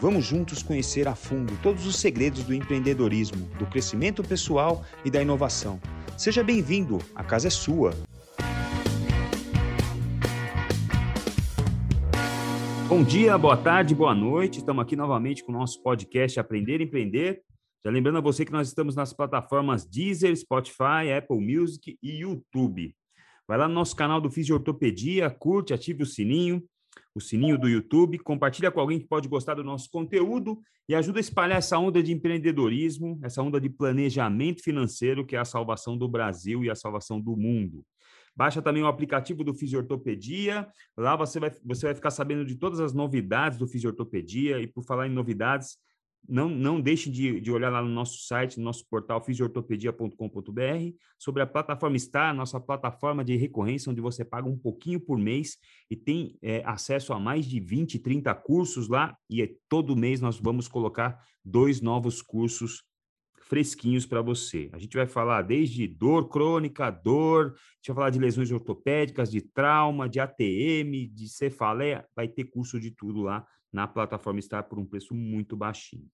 Vamos juntos conhecer a fundo todos os segredos do empreendedorismo, do crescimento pessoal e da inovação. Seja bem-vindo, a casa é sua. Bom dia, boa tarde, boa noite. Estamos aqui novamente com o nosso podcast Aprender e Empreender. Já lembrando a você que nós estamos nas plataformas Deezer, Spotify, Apple Music e YouTube. Vai lá no nosso canal do Fisiortopedia, curte, ative o sininho o sininho do YouTube, compartilha com alguém que pode gostar do nosso conteúdo e ajuda a espalhar essa onda de empreendedorismo, essa onda de planejamento financeiro que é a salvação do Brasil e a salvação do mundo. Baixa também o aplicativo do Fisiortopedia. Lá você vai, você vai ficar sabendo de todas as novidades do Fisiortopedia. E por falar em novidades, não, não deixe de, de, olhar lá no nosso site, no nosso portal fisiortopedia.com.br, sobre a plataforma Star, nossa plataforma de recorrência, onde você paga um pouquinho por mês e tem é, acesso a mais de 20, 30 cursos lá, e é, todo mês nós vamos colocar dois novos cursos fresquinhos para você. A gente vai falar desde dor crônica, dor, a gente vai falar de lesões ortopédicas, de trauma, de ATM, de cefaleia, vai ter curso de tudo lá na plataforma Star por um preço muito baixinho.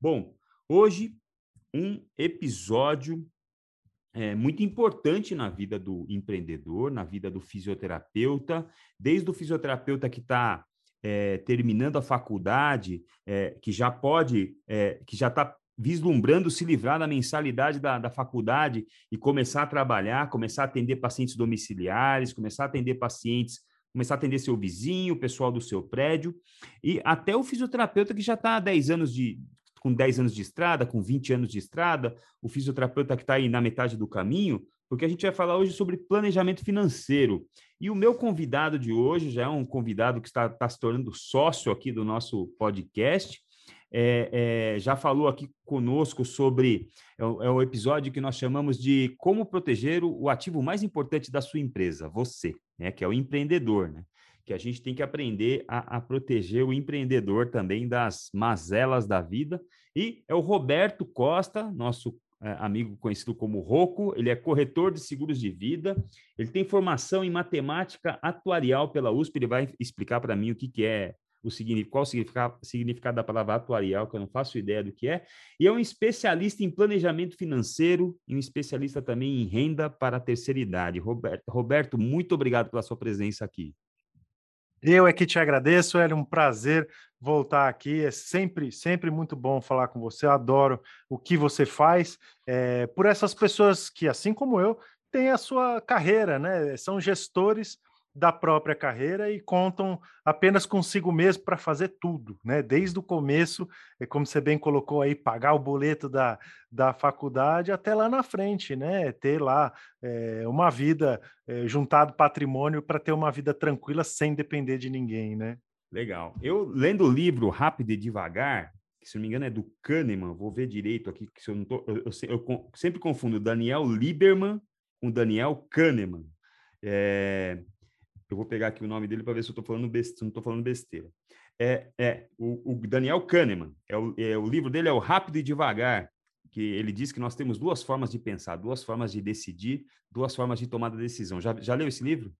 Bom, hoje um episódio é, muito importante na vida do empreendedor, na vida do fisioterapeuta, desde o fisioterapeuta que está é, terminando a faculdade, é, que já pode, é, que já está vislumbrando se livrar da mensalidade da, da faculdade e começar a trabalhar, começar a atender pacientes domiciliares, começar a atender pacientes começar a atender seu vizinho, o pessoal do seu prédio, e até o fisioterapeuta que já está há 10 anos de, com 10 anos de estrada, com 20 anos de estrada, o fisioterapeuta que está aí na metade do caminho, porque a gente vai falar hoje sobre planejamento financeiro. E o meu convidado de hoje já é um convidado que está, está se tornando sócio aqui do nosso podcast. É, é, já falou aqui conosco sobre é o, é o, episódio que nós chamamos de como proteger o, o ativo mais importante da sua empresa, você né, que é o empreendedor, né? Que a gente tem que aprender a, a proteger o empreendedor também das mazelas da vida. E é o Roberto Costa, nosso é, amigo conhecido como Roco, ele é corretor de seguros de vida, ele tem formação em matemática atuarial pela USP, ele vai explicar para mim o que, que é o qual o significado, significado da palavra atuarial, que eu não faço ideia do que é, e é um especialista em planejamento financeiro e um especialista também em renda para a terceira idade. Roberto, Roberto muito obrigado pela sua presença aqui. Eu é que te agradeço, é um prazer voltar aqui. É sempre, sempre muito bom falar com você. Adoro o que você faz. É, por essas pessoas que, assim como eu, têm a sua carreira, né? São gestores da própria carreira e contam apenas consigo mesmo para fazer tudo, né? Desde o começo, é como você bem colocou aí, pagar o boleto da, da faculdade até lá na frente, né? Ter lá é, uma vida, é, juntado patrimônio para ter uma vida tranquila sem depender de ninguém, né? Legal. Eu lendo o livro Rápido e Devagar, que se não me engano é do Kahneman, vou ver direito aqui, que se eu não tô, eu, eu, eu sempre confundo Daniel Lieberman com Daniel Kahneman. É, eu vou pegar aqui o nome dele para ver se eu estou falando besteira, não estou falando besteira. É, é o, o, Daniel Kahneman. É o, é o livro dele é o Rápido e Devagar, que ele diz que nós temos duas formas de pensar, duas formas de decidir, duas formas de tomar decisão. Já, já leu esse livro?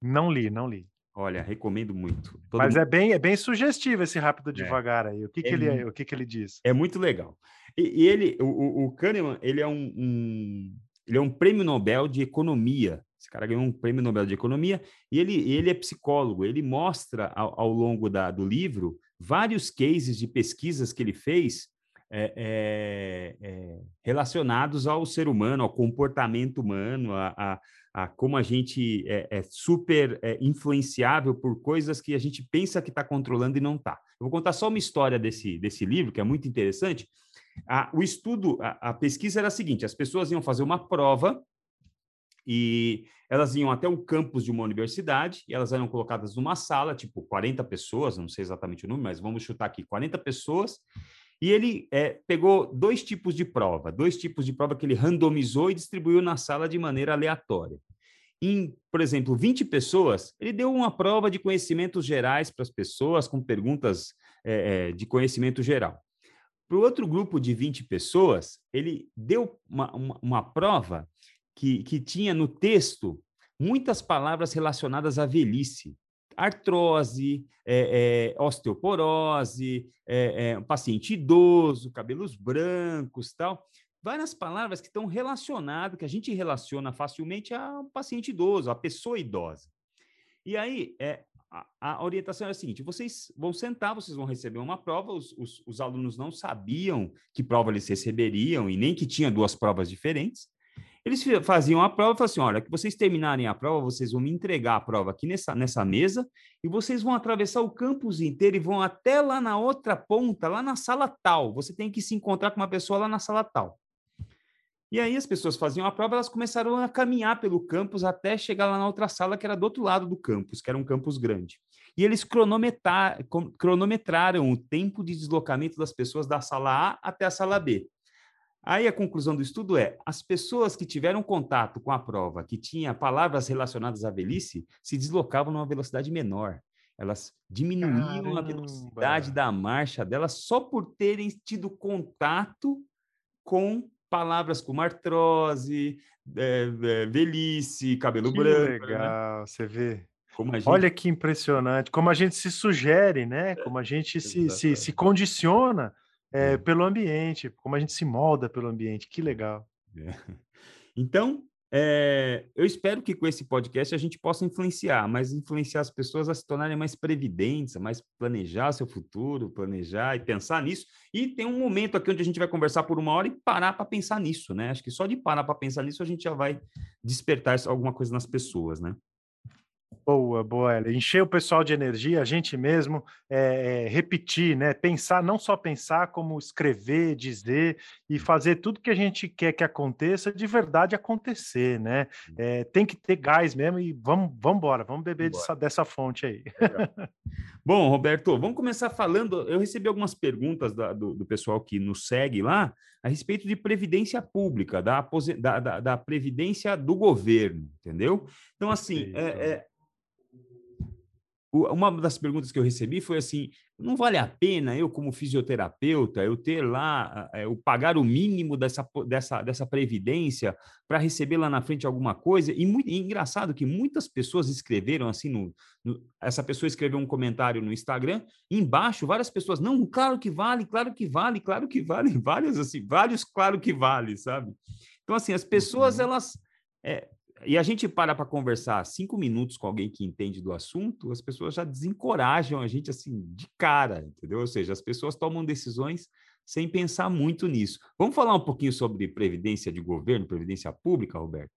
Não li, não li. Olha, recomendo muito. Todo Mas mundo... é bem é bem sugestivo esse rápido é. devagar aí. O que, é que ele o que, que ele diz? É muito legal. E, e ele, o, o Kahneman, ele é um, um, ele é um prêmio Nobel de economia esse cara ganhou um prêmio Nobel de Economia e ele, ele é psicólogo. Ele mostra ao, ao longo da, do livro vários cases de pesquisas que ele fez é, é, é, relacionados ao ser humano, ao comportamento humano, a, a, a como a gente é, é super é, influenciável por coisas que a gente pensa que está controlando e não está. Eu vou contar só uma história desse, desse livro, que é muito interessante. A, o estudo, a, a pesquisa era a seguinte: as pessoas iam fazer uma prova e elas iam até um campus de uma universidade e elas eram colocadas numa sala, tipo 40 pessoas, não sei exatamente o número, mas vamos chutar aqui 40 pessoas. E ele é, pegou dois tipos de prova, dois tipos de prova que ele randomizou e distribuiu na sala de maneira aleatória. Em, por exemplo, 20 pessoas, ele deu uma prova de conhecimentos gerais para as pessoas, com perguntas é, de conhecimento geral. Para o outro grupo de 20 pessoas, ele deu uma, uma, uma prova que, que tinha no texto muitas palavras relacionadas à velhice. Artrose, é, é, osteoporose, é, é paciente idoso, cabelos brancos, tal. Várias palavras que estão relacionadas, que a gente relaciona facilmente ao paciente idoso, à pessoa idosa. E aí, é, a, a, orientação é a seguinte: vocês vão sentar, vocês vão receber uma prova. Os, os, os, alunos não sabiam que prova eles receberiam e nem que tinha duas provas diferentes. Eles faziam a prova e falavam assim: olha, que vocês terminarem a prova, vocês vão me entregar a prova aqui nessa, nessa mesa e vocês vão atravessar o campus inteiro e vão até lá na outra ponta, lá na sala tal. Você tem que se encontrar com uma pessoa lá na sala tal. E aí as pessoas faziam a prova, elas começaram a caminhar pelo campus até chegar lá na outra sala, que era do outro lado do campus, que era um campus grande. E eles cronometrar, cronometraram o tempo de deslocamento das pessoas da sala A até a sala B. Aí a conclusão do estudo é: as pessoas que tiveram contato com a prova, que tinha palavras relacionadas à velhice, se deslocavam numa velocidade menor. Elas diminuíam Caramba. a velocidade da marcha delas só por terem tido contato com palavras como artrose, é, é, velhice, cabelo que branco. Né? Legal, né? você vê. Gente... Olha que impressionante, como a gente se sugere, né? Como a gente se, se, se condiciona é, pelo ambiente, como a gente se molda pelo ambiente. Que legal. Então, é, eu espero que com esse podcast a gente possa influenciar, mas influenciar as pessoas a se tornarem mais previdentes, a mais planejar seu futuro, planejar e pensar nisso. E tem um momento aqui onde a gente vai conversar por uma hora e parar para pensar nisso, né? Acho que só de parar para pensar nisso a gente já vai despertar alguma coisa nas pessoas, né? Boa, boa, Encher o pessoal de energia, a gente mesmo é, é, repetir, né? Pensar, não só pensar, como escrever, dizer e fazer tudo que a gente quer que aconteça de verdade acontecer, né? É, tem que ter gás mesmo e vamos, vamos embora, vamos beber dessa, dessa, fonte aí. Bom, Roberto, vamos começar falando. Eu recebi algumas perguntas da, do, do, pessoal que nos segue lá a respeito de previdência pública, da, da, da, da previdência do governo, entendeu? Então, assim, é, é uma das perguntas que eu recebi foi assim: não vale a pena eu, como fisioterapeuta, eu ter lá, eu pagar o mínimo dessa, dessa, dessa previdência para receber lá na frente alguma coisa? E, muito, e engraçado que muitas pessoas escreveram assim, no, no, essa pessoa escreveu um comentário no Instagram, embaixo várias pessoas, não, claro que vale, claro que vale, claro que vale, vários assim, vários claro que vale, sabe? Então, assim, as pessoas, uhum. elas. É, e a gente para para conversar cinco minutos com alguém que entende do assunto, as pessoas já desencorajam a gente assim de cara, entendeu? Ou seja, as pessoas tomam decisões sem pensar muito nisso. Vamos falar um pouquinho sobre previdência de governo, previdência pública, Roberto?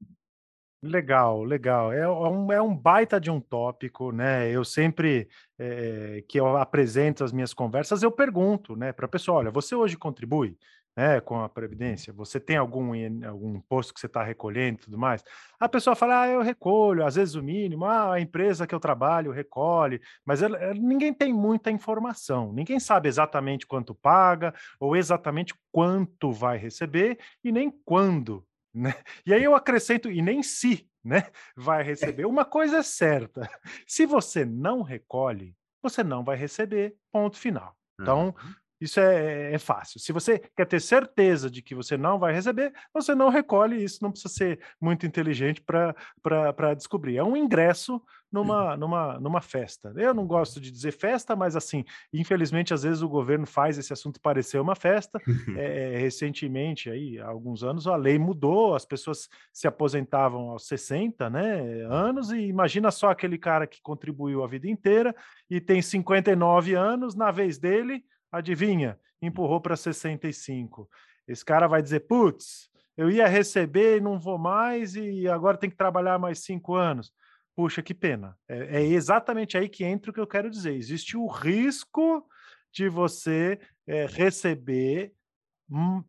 Legal, legal. É, um, é um baita de um tópico, né? Eu sempre é, que eu apresento as minhas conversas, eu pergunto, né, para a pessoa: olha, você hoje contribui? Né, com a Previdência, você tem algum, algum imposto que você está recolhendo e tudo mais? A pessoa fala, ah, eu recolho, às vezes o mínimo, ah, a empresa que eu trabalho recolhe, mas ela, ninguém tem muita informação, ninguém sabe exatamente quanto paga ou exatamente quanto vai receber e nem quando, né? E aí eu acrescento, e nem se, né, vai receber. Uma coisa é certa, se você não recolhe, você não vai receber, ponto final. Então, isso é, é, fácil. Se você quer ter certeza de que você não vai receber, você não recolhe isso, não precisa ser muito inteligente para descobrir. É um ingresso numa, numa, numa festa. Eu não gosto de dizer festa, mas assim, infelizmente, às vezes o governo faz esse assunto parecer uma festa. É, recentemente, aí, há alguns anos, a lei mudou, as pessoas se aposentavam aos 60 né, anos, e imagina só aquele cara que contribuiu a vida inteira e tem 59 anos, na vez dele adivinha? Empurrou para 65. Esse cara vai dizer: putz, eu ia receber e não vou mais, e agora tem que trabalhar mais cinco anos. Puxa, que pena. É, é exatamente aí que entra o que eu quero dizer. Existe o risco de você é, receber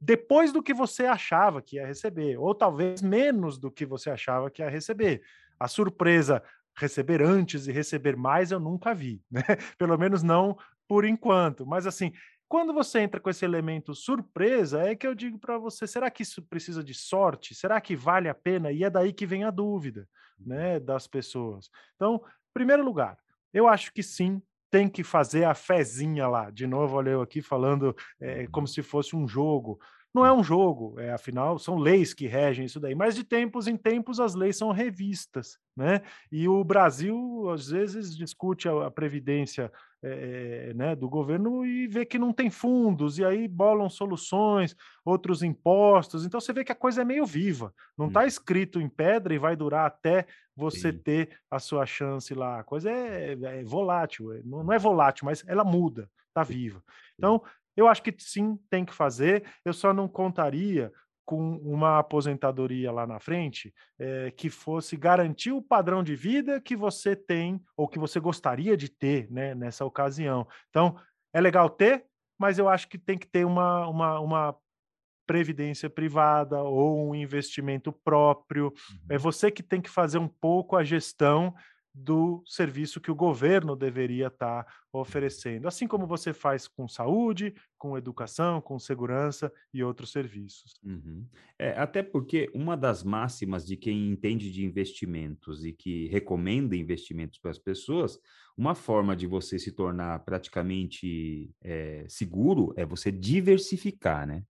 depois do que você achava que ia receber, ou talvez menos do que você achava que ia receber. A surpresa receber antes e receber mais eu nunca vi, né? Pelo menos não por enquanto. Mas assim, quando você entra com esse elemento surpresa, é que eu digo para você: será que isso precisa de sorte? Será que vale a pena? E é daí que vem a dúvida né, das pessoas. Então, primeiro lugar, eu acho que sim, tem que fazer a fezinha lá. De novo, olha eu aqui falando é, como se fosse um jogo. Não é um jogo, é, afinal, são leis que regem isso daí, mas de tempos em tempos as leis são revistas, né? E o Brasil, às vezes, discute a, a previdência é, né, do governo e vê que não tem fundos, e aí bolam soluções, outros impostos. Então você vê que a coisa é meio viva, não está hum. escrito em pedra e vai durar até você Sim. ter a sua chance lá. A coisa é, é volátil, é, não, não é volátil, mas ela muda, está viva. Então, eu acho que sim, tem que fazer. Eu só não contaria com uma aposentadoria lá na frente é, que fosse garantir o padrão de vida que você tem ou que você gostaria de ter né, nessa ocasião. Então, é legal ter, mas eu acho que tem que ter uma, uma, uma previdência privada ou um investimento próprio. É uhum. É você que tem que fazer um pouco a gestão do serviço que o governo deveria estar tá oferecendo, assim como você faz com saúde, com educação, com segurança e outros serviços. Uhum. É, até porque uma das máximas de quem entende de investimentos e que recomenda investimentos para as pessoas, uma forma de você se tornar praticamente é, seguro é você diversificar, né?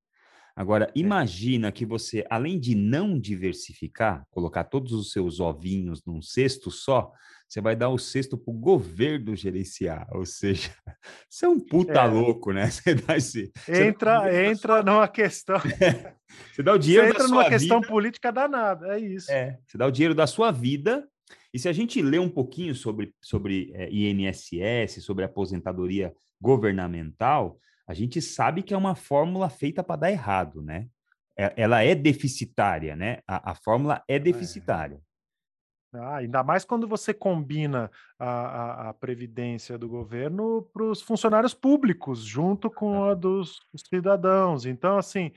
Agora, é. imagina que você, além de não diversificar, colocar todos os seus ovinhos num cesto só, você vai dar o cesto para o governo gerenciar. Ou seja, você é um puta é. louco, né? Você dá esse. Entra, você entra sua... numa questão. você dá o dinheiro. Você entra numa questão vida... política danada, é isso. É, você dá o dinheiro da sua vida. E se a gente lê um pouquinho sobre, sobre é, INSS, sobre aposentadoria governamental, a gente sabe que é uma fórmula feita para dar errado, né? É, ela é deficitária, né? A, a fórmula é, é. deficitária. Ah, ainda mais quando você combina a, a, a previdência do governo para os funcionários públicos, junto com a dos cidadãos. Então, assim,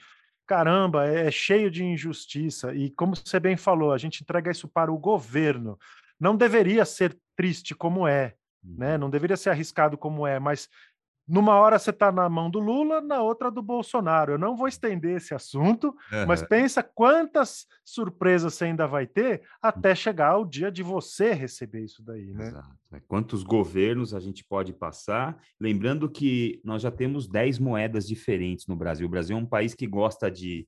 caramba, é, é cheio de injustiça. E como você bem falou, a gente entrega isso para o governo. Não deveria ser triste como é, né? Uhum. Não deveria ser arriscado como é, mas numa hora você está na mão do Lula, na outra do Bolsonaro. Eu não vou estender esse assunto, uhum. mas pensa quantas surpresas você ainda vai ter até chegar o dia de você receber isso daí, né? Exato. É, quantos governos a gente pode passar? Lembrando que nós já temos 10 moedas diferentes no Brasil. O Brasil é um país que gosta de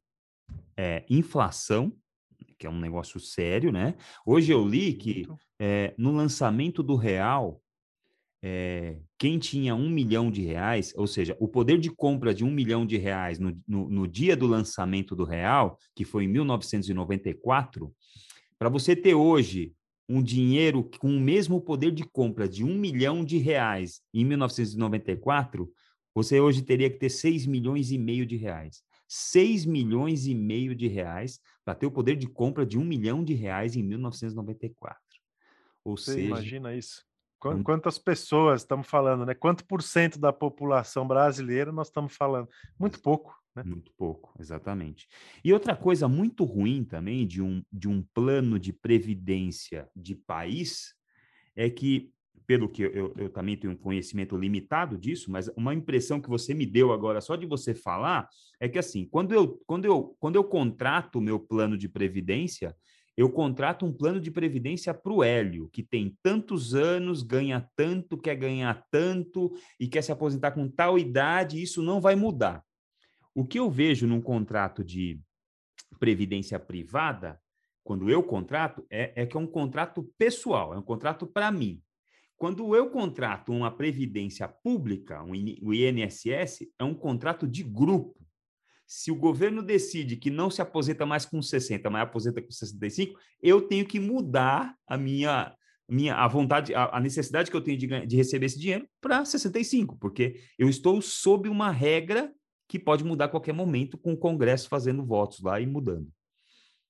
é, inflação, que é um negócio sério, né? Hoje eu li que é, no lançamento do real é, quem tinha um milhão de reais, ou seja, o poder de compra de um milhão de reais no, no, no dia do lançamento do real, que foi em 1994, para você ter hoje um dinheiro com o mesmo poder de compra de um milhão de reais em 1994, você hoje teria que ter 6 milhões e meio de reais. 6 milhões e meio de reais para ter o poder de compra de um milhão de reais em 1994. Ou você seja, imagina isso. Hum. Quantas pessoas estamos falando, né? Quanto por cento da população brasileira nós estamos falando? Muito pouco, né? Muito pouco, exatamente. E outra coisa muito ruim também de um, de um plano de previdência de país é que, pelo que eu, eu também tenho um conhecimento limitado disso, mas uma impressão que você me deu agora, só de você falar, é que assim, quando eu, quando eu, quando eu contrato o meu plano de previdência, eu contrato um plano de previdência para o Hélio, que tem tantos anos, ganha tanto, quer ganhar tanto e quer se aposentar com tal idade, isso não vai mudar. O que eu vejo num contrato de previdência privada, quando eu contrato, é, é que é um contrato pessoal, é um contrato para mim. Quando eu contrato uma previdência pública, o INSS, é um contrato de grupo. Se o governo decide que não se aposenta mais com 60, mas aposenta com 65, eu tenho que mudar a minha minha a vontade, a, a necessidade que eu tenho de, de receber esse dinheiro para 65, porque eu estou sob uma regra que pode mudar a qualquer momento com o Congresso fazendo votos lá e mudando.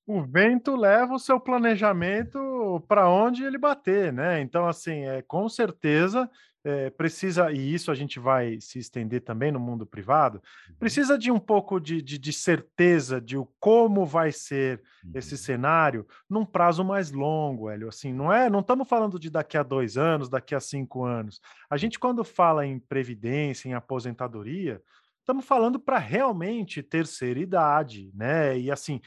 o vento leva o seu planejamento para onde ele bater, né? Então, assim, é, com certeza é, precisa, e isso a gente vai se estender também no mundo privado, uhum. precisa de um pouco de, de, de certeza de o como vai ser uhum. esse cenário num prazo mais longo, Hélio. Assim, não é, não estamos falando de daqui a dois anos, daqui a cinco anos. A gente, quando fala em previdência, em aposentadoria, estamos falando para realmente terceira idade, né? E assim,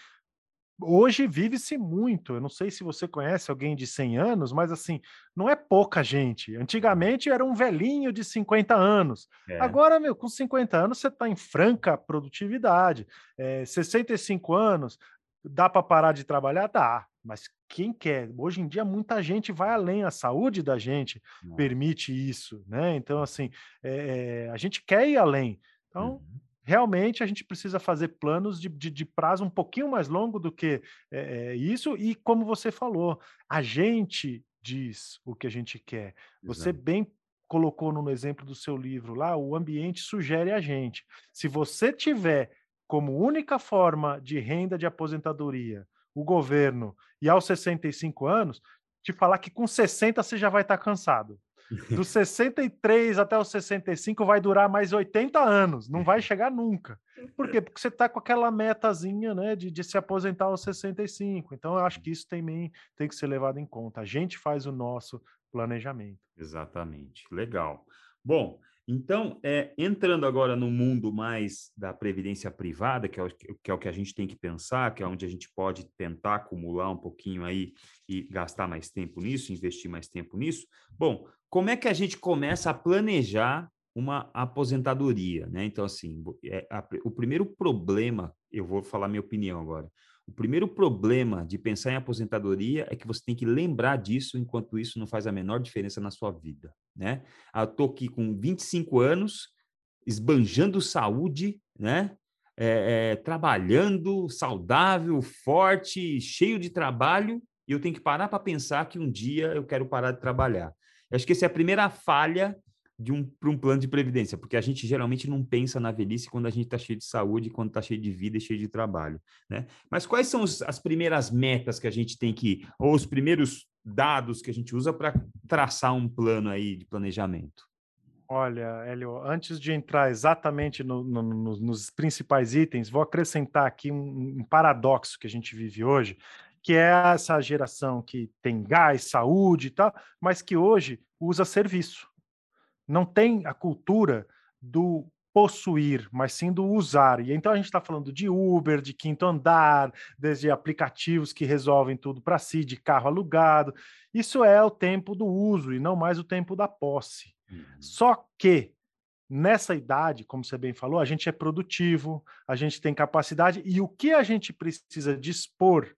hoje vive-se muito. Eu não sei se você conhece alguém de 100 anos, mas assim, não é pouca gente. Antigamente era um velhinho de 50 anos. É. Agora, meu, com 50 anos você está em franca produtividade. É, 65 anos, dá para parar de trabalhar? Dá. Mas quem quer? Hoje em dia, muita gente vai além, a saúde da gente permite isso, né? Então, assim, é, a gente quer ir além. Então, uhum realmente a gente precisa fazer planos de, de, de, prazo um pouquinho mais longo do que é, isso, e como você falou, a gente diz o que a gente quer. Você Exato. bem colocou no exemplo do seu livro lá, o ambiente sugere a gente. Se você tiver como única forma de renda de aposentadoria o governo e aos 65 anos, te falar que com 60 você já vai estar cansado. Dos 63 até os 65 vai durar mais 80 anos, não vai chegar nunca. Por quê? Porque você está com aquela metazinha né, de, de, se aposentar aos 65. Então, eu acho que isso também tem que ser levado em conta. A gente faz o nosso planejamento. Exatamente. Legal. Bom, então, é, entrando agora no mundo mais da previdência privada, que é, o, que é o que a gente tem que pensar, que é onde a gente pode tentar acumular um pouquinho aí e gastar mais tempo nisso, investir mais tempo nisso. Bom, como é que a gente começa a planejar uma aposentadoria, né? Então, assim, é, a, o primeiro problema, eu vou falar minha opinião agora. O primeiro problema de pensar em aposentadoria é que você tem que lembrar disso, enquanto isso não faz a menor diferença na sua vida, né? Ah, eu tô aqui com 25 anos, esbanjando saúde, né? É, é, trabalhando, saudável, forte, cheio de trabalho, e eu tenho que parar para pensar que um dia eu quero parar de trabalhar. Eu acho que essa é a primeira falha de um, para um plano de previdência, porque a gente geralmente não pensa na velhice quando a gente está cheio de saúde, quando está cheio de vida e cheio de trabalho, né? Mas quais são os, as primeiras metas que a gente tem que, ou os primeiros dados que a gente usa para traçar um plano aí de planejamento? Olha, Hélio, antes de entrar exatamente no, no, no, nos principais itens, vou acrescentar aqui um, um paradoxo que a gente vive hoje, que é essa geração que tem gás, saúde e tal, mas que hoje usa serviço não tem a cultura do possuir, mas sim do usar. E então a gente está falando de Uber, de quinto andar, desde aplicativos que resolvem tudo para si, de carro alugado. Isso é o tempo do uso e não mais o tempo da posse. Uhum. Só que nessa idade, como você bem falou, a gente é produtivo, a gente tem capacidade e o que a gente precisa dispor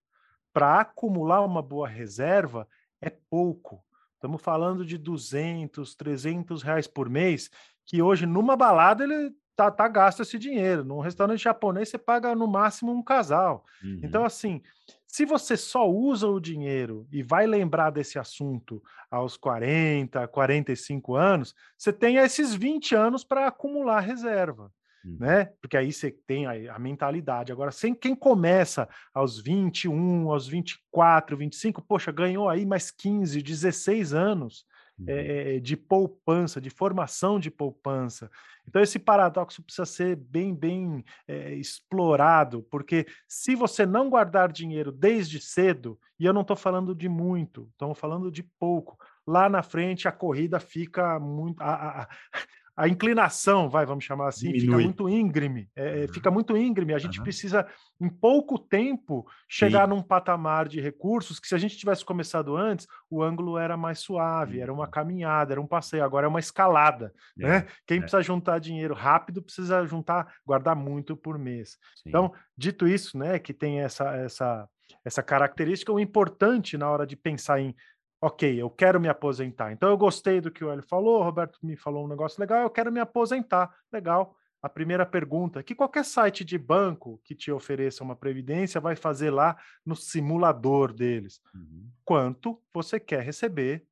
para acumular uma boa reserva é pouco. Estamos falando de 200, 300 reais por mês, que hoje numa balada ele tá, tá gasto esse dinheiro. Num restaurante japonês você paga no máximo um casal. Então, uhum. Então, assim, se você só usa o dinheiro e vai lembrar desse assunto aos 40, 45 anos, você tem esses 20 anos para acumular reserva. Uhum. né? Porque aí você tem a, a, mentalidade. Agora, sem quem começa aos 21, aos 24, 25, poxa, ganhou aí mais 15, 16 anos uhum. É, de poupança, de formação de poupança. Então, esse paradoxo precisa ser bem, bem é, explorado, porque se você não guardar dinheiro desde cedo, e eu não estou falando de muito, estamos falando de pouco, lá na frente a corrida fica muito. A, a, a inclinação, vai, vamos chamar assim, Diminui. fica muito íngreme. É, uhum. Fica muito íngreme. A gente uhum. precisa, em pouco tempo, chegar Sim. num patamar de recursos que, se a gente tivesse começado antes, o ângulo era mais suave, uhum. era uma uhum. caminhada, era um passeio. Agora é uma escalada. É, né? Quem é. precisa juntar dinheiro rápido precisa juntar, guardar muito por mês. Sim. Então, dito isso, né, que tem essa, essa, essa característica, o importante na hora de pensar em ok, eu quero me aposentar. Então eu gostei do que o Hélio falou, o Roberto me falou um negócio legal, eu quero me aposentar. Legal. A primeira pergunta, que qualquer site de banco que te ofereça uma previdência vai fazer lá no simulador deles. Uhum. Quanto você quer receber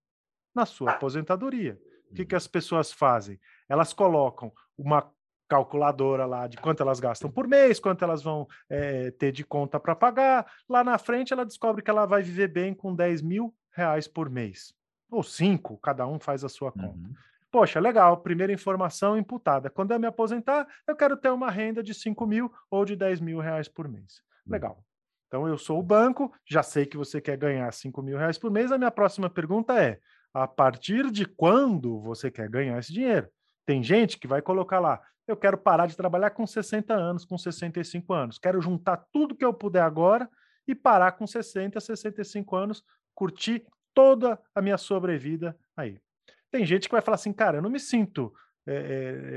na sua aposentadoria? Uhum. O que, que uhum. as pessoas fazem? Elas colocam uma calculadora lá de quanto elas gastam por mês, quanto elas vão é, ter de conta para pagar. Lá na frente, ela descobre que ela vai viver bem com 10 mil reais por mês. Ou cinco, cada um faz a sua conta. Uhum. Poxa, legal, primeira informação imputada. Quando eu me aposentar, eu quero ter uma renda de 5 mil ou de 10 mil reais por mês. Hum. Legal. Então, eu sou o banco, já sei que você quer ganhar 5 mil reais por mês. A minha próxima pergunta é: a partir de quando você quer ganhar esse dinheiro? Tem gente que vai colocar lá, eu quero parar de trabalhar com 60 anos, com 65 anos. Quero juntar tudo que eu puder agora e parar com 60, 65 anos, curtir toda a minha sobrevida aí. Tem gente que vai falar assim, cara, eu não me sinto é,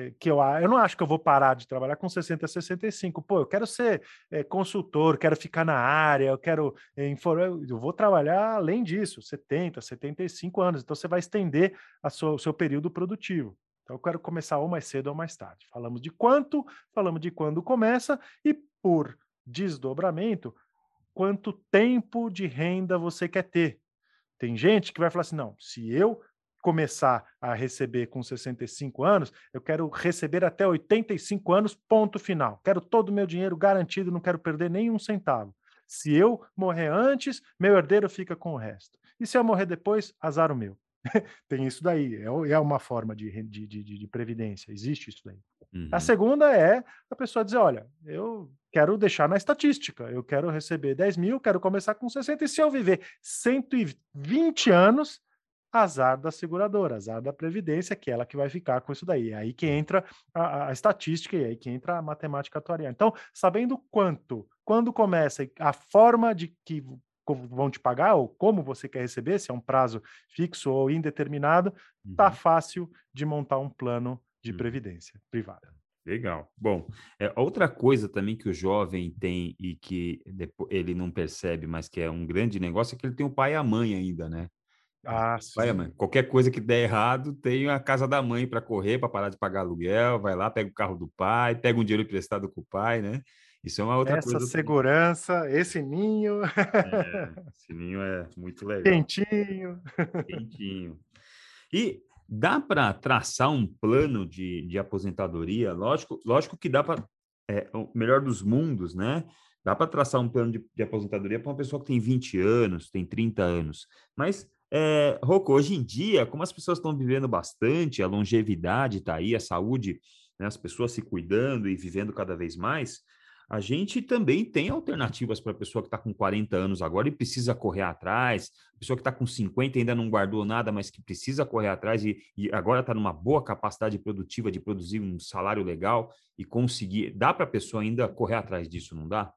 é, que eu, eu não acho que eu vou parar de trabalhar com 60, 65. Pô, eu quero ser é, consultor, quero ficar na área, eu quero informar, eu vou trabalhar além disso, 70, 75 anos. Então você vai estender sua, o seu período produtivo. Então eu quero começar ou mais cedo ou mais tarde. Falamos de quanto, falamos de quando começa e por desdobramento, quanto tempo de renda você quer ter. Tem gente que vai falar assim: não, se eu começar a receber com 65 anos, eu quero receber até 85 anos, ponto final. Quero todo o meu dinheiro garantido, não quero perder nenhum centavo. Se eu morrer antes, meu herdeiro fica com o resto. E se eu morrer depois, azar o meu. Tem isso daí, é, é uma forma de, de, de, de previdência, existe isso daí. Uhum. A segunda é a pessoa dizer: olha, eu quero deixar na estatística, eu quero receber 10 mil, quero começar com 60, e se eu viver 120 anos, azar da seguradora, azar da previdência, que é ela que vai ficar com isso daí. É aí que entra a, a estatística e é aí que entra a matemática atuarial. Então, sabendo quanto, quando começa, a forma de que vão te pagar ou como você quer receber, se é um prazo fixo ou indeterminado, tá uhum. fácil de montar um plano de uhum. previdência privada. Legal. Bom, é, outra coisa também que o jovem tem e que ele não percebe, mas que é um grande negócio, é que ele tem o pai e a mãe ainda, né? Ah, vai, mãe. Qualquer coisa que der errado, tem a casa da mãe para correr, para parar de pagar aluguel, vai lá, pega o carro do pai, pega um dinheiro emprestado com o pai, né? Isso é uma outra Essa coisa. Essa segurança, esse ninho. É, esse ninho é muito legal. Quentinho. Quentinho. E dá para traçar um plano de, de aposentadoria? Lógico, lógico que dá para. É, o melhor dos mundos, né? Dá para traçar um plano de, de aposentadoria para uma pessoa que tem 20 anos, tem 30 anos. Mas é, Rocco, hoje em dia, como as pessoas estão vivendo bastante, a longevidade está aí, a saúde, né, as pessoas se cuidando e vivendo cada vez mais, a gente também tem alternativas para a pessoa que está com 40 anos agora e precisa correr atrás, pessoa que está com 50 ainda não guardou nada, mas que precisa correr atrás e, e agora está numa boa capacidade produtiva de produzir um salário legal e conseguir. Dá para a pessoa ainda correr atrás disso, não dá?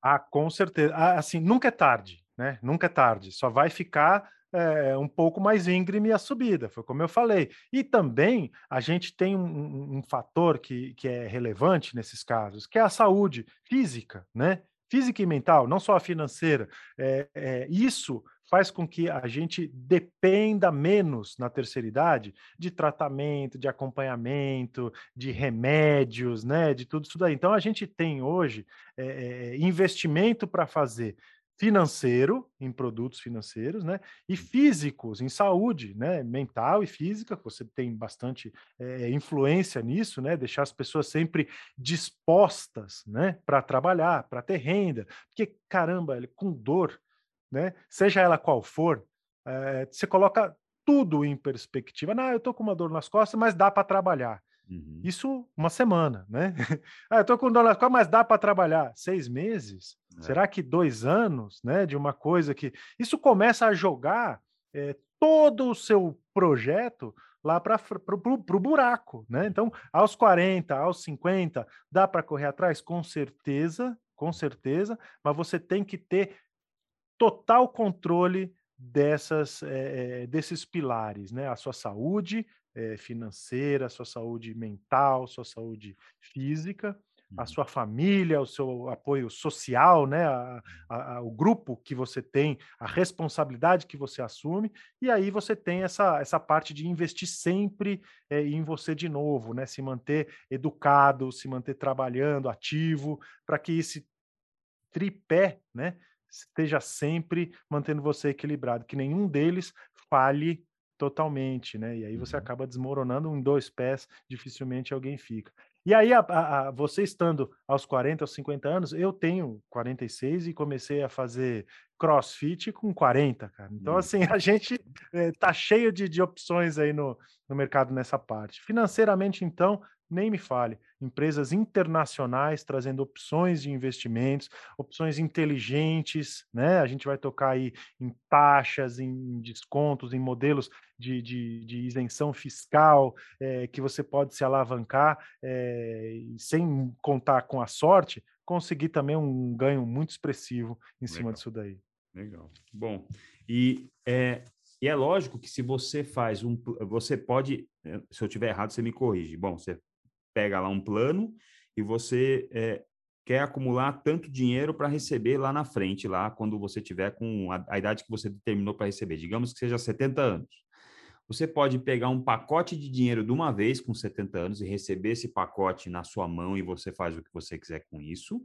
Ah, com certeza. Ah, assim, nunca é tarde, né? Nunca é tarde. Só vai ficar é, um pouco mais íngreme a subida, foi como eu falei. E também a gente tem um, um, fator que, que é relevante nesses casos, que é a saúde física, né? Física e mental, não só a financeira. É, é, isso faz com que a gente dependa menos na terceira idade de tratamento, de acompanhamento, de remédios, né? De tudo isso daí. Então a gente tem hoje é, investimento para fazer financeiro, em produtos financeiros, né? E físicos, em saúde, né? Mental e física, você tem bastante é, influência nisso, né? Deixar as pessoas sempre dispostas, né? Para trabalhar, para ter renda. Porque, caramba, com dor, né? Seja ela qual for, é, você coloca tudo em perspectiva. Não, eu tô com uma dor nas costas, mas dá para trabalhar. Uhum. Isso uma semana, né? ah, eu tô com nas costas, mas dá para trabalhar seis meses. É. Será que dois anos, né? De uma coisa que isso começa a jogar é, todo o seu projeto lá para o buraco, né? Então, aos 40, aos 50, dá para correr atrás? Com certeza, com certeza, mas você tem que ter total controle dessas, é, desses pilares, né? A sua saúde, é, financeira, sua saúde mental, sua saúde física, a uhum. sua família, o seu apoio social, né, a, a, a, o grupo que você tem, a responsabilidade que você assume, e aí você tem essa, essa parte de investir sempre é, em você de novo, né, se manter educado, se manter trabalhando, ativo, para que esse tripé, né, esteja sempre mantendo você equilibrado, que nenhum deles falhe totalmente, né? E aí você uhum. acaba desmoronando em dois pés, dificilmente alguém fica. E aí, a, a, a, você estando aos 40, aos 50 anos, eu tenho 46 e comecei a fazer crossfit com 40, cara. Então, hum. assim, a gente é, tá cheio de, de opções aí no, no mercado nessa parte. Financeiramente, então, nem me fale. Empresas internacionais trazendo opções de investimentos, opções inteligentes, né? A gente vai tocar aí em taxas, em descontos, em modelos de, de, de isenção fiscal é, que você pode se alavancar é, sem contar com a sorte, conseguir também um ganho muito expressivo em Legal. cima disso daí. Legal. Bom, e é, e é lógico que se você faz um, você pode, se eu tiver errado, você me corrige. Bom, você pega lá um plano e você é, quer acumular tanto dinheiro para receber lá na frente, lá quando você tiver com a, a idade que você determinou para receber, digamos que seja 70 anos. Você pode pegar um pacote de dinheiro de uma vez com 70 anos e receber esse pacote na sua mão e você faz o que você quiser com isso.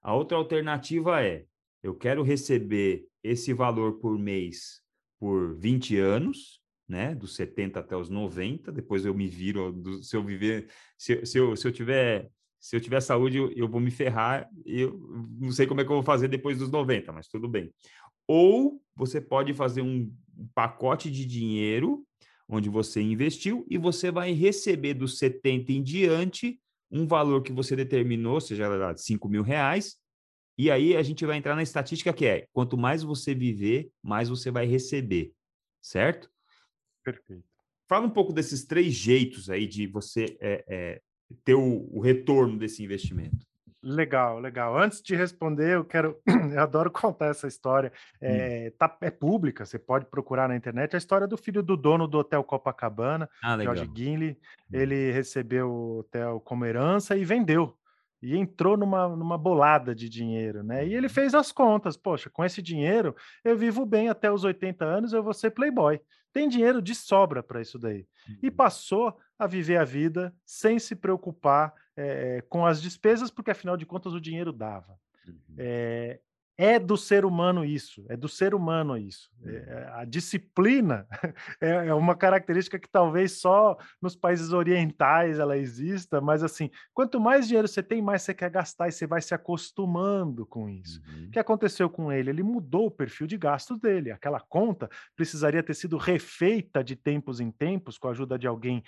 A outra alternativa é: eu quero receber esse valor por mês por 20 anos, né, dos 70 até os 90, depois eu me viro, do, se eu viver, se, se, eu, se eu tiver se eu tiver saúde, eu, eu, vou me ferrar, eu não sei como é que eu vou fazer depois dos 90, mas tudo bem. Ou você pode fazer um pacote de dinheiro onde você investiu e você vai receber dos 70 em diante um valor que você determinou, seja lá 5 mil reais, e aí a gente vai entrar na estatística que é, quanto mais você viver, mais você vai receber, certo? Perfeito. Fala um pouco desses três jeitos aí de você é, é, ter o, o, retorno desse investimento. Legal, legal. Antes de responder, eu quero. Eu adoro contar essa história. É, hum. tá, é pública, você pode procurar na internet. A história do filho do dono do Hotel Copacabana, ah, George Ginley. Hum. Ele recebeu o hotel como herança e vendeu e entrou numa, numa bolada de dinheiro, né? E ele fez as contas, poxa, com esse dinheiro eu vivo bem até os 80 anos, eu vou ser playboy. Tem dinheiro de sobra para isso daí. E uhum. passou a viver a vida sem se preocupar é, com as despesas, porque afinal de contas o dinheiro dava. Uhum. É, é do ser humano isso, é do ser humano isso. É, uhum. é a disciplina é, é, uma característica que talvez só nos países orientais ela exista, mas assim, quanto mais dinheiro você tem, mais você quer gastar e você vai se acostumando com isso. Uhum. O que aconteceu com ele? Ele mudou o perfil de gastos dele. Aquela conta precisaria ter sido refeita de tempos em tempos com a ajuda de alguém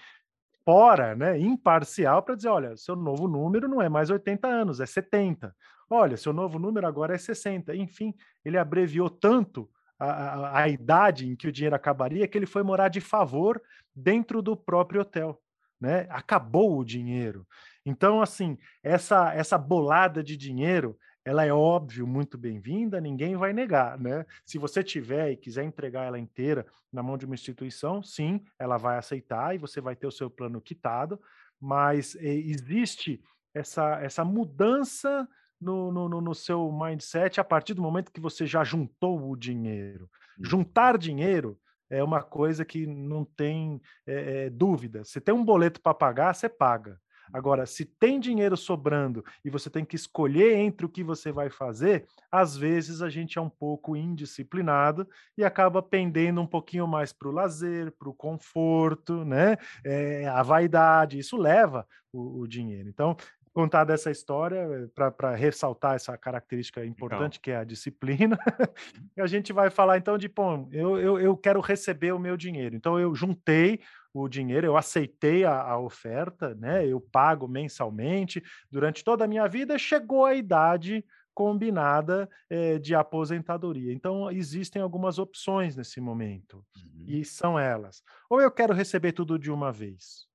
fora, né, imparcial, para dizer: olha, seu novo número não é mais 80 anos, é 70. Olha, seu novo número agora é 60. Enfim, ele abreviou tanto a, a, a idade em que o dinheiro acabaria que ele foi morar de favor dentro do próprio hotel. Né? Acabou o dinheiro. Então, assim, essa, essa bolada de dinheiro ela é óbvio muito bem-vinda, ninguém vai negar, né? Se você tiver e quiser entregar ela inteira na mão de uma instituição, sim, ela vai aceitar e você vai ter o seu plano quitado, mas eh, existe essa, essa mudança no, no, no, seu mindset a partir do momento que você já juntou o dinheiro. Juntar dinheiro é uma coisa que não tem é, é, dúvida. Você tem um boleto para pagar, você paga. Agora, se tem dinheiro sobrando e você tem que escolher entre o que você vai fazer, às vezes a gente é um pouco indisciplinado e acaba pendendo um pouquinho mais para o lazer, para o conforto, né? É, a vaidade, isso leva o, o dinheiro. Então, contar dessa história para ressaltar essa característica importante que é a disciplina. a gente vai falar então de, pô, eu, eu, eu quero receber o meu dinheiro. Então eu juntei o dinheiro, eu aceitei a, a, oferta, né? Eu pago mensalmente durante toda a minha vida, chegou a idade combinada é, de aposentadoria. Então existem algumas opções nesse momento uhum. e são elas: ou eu quero receber tudo de uma vez,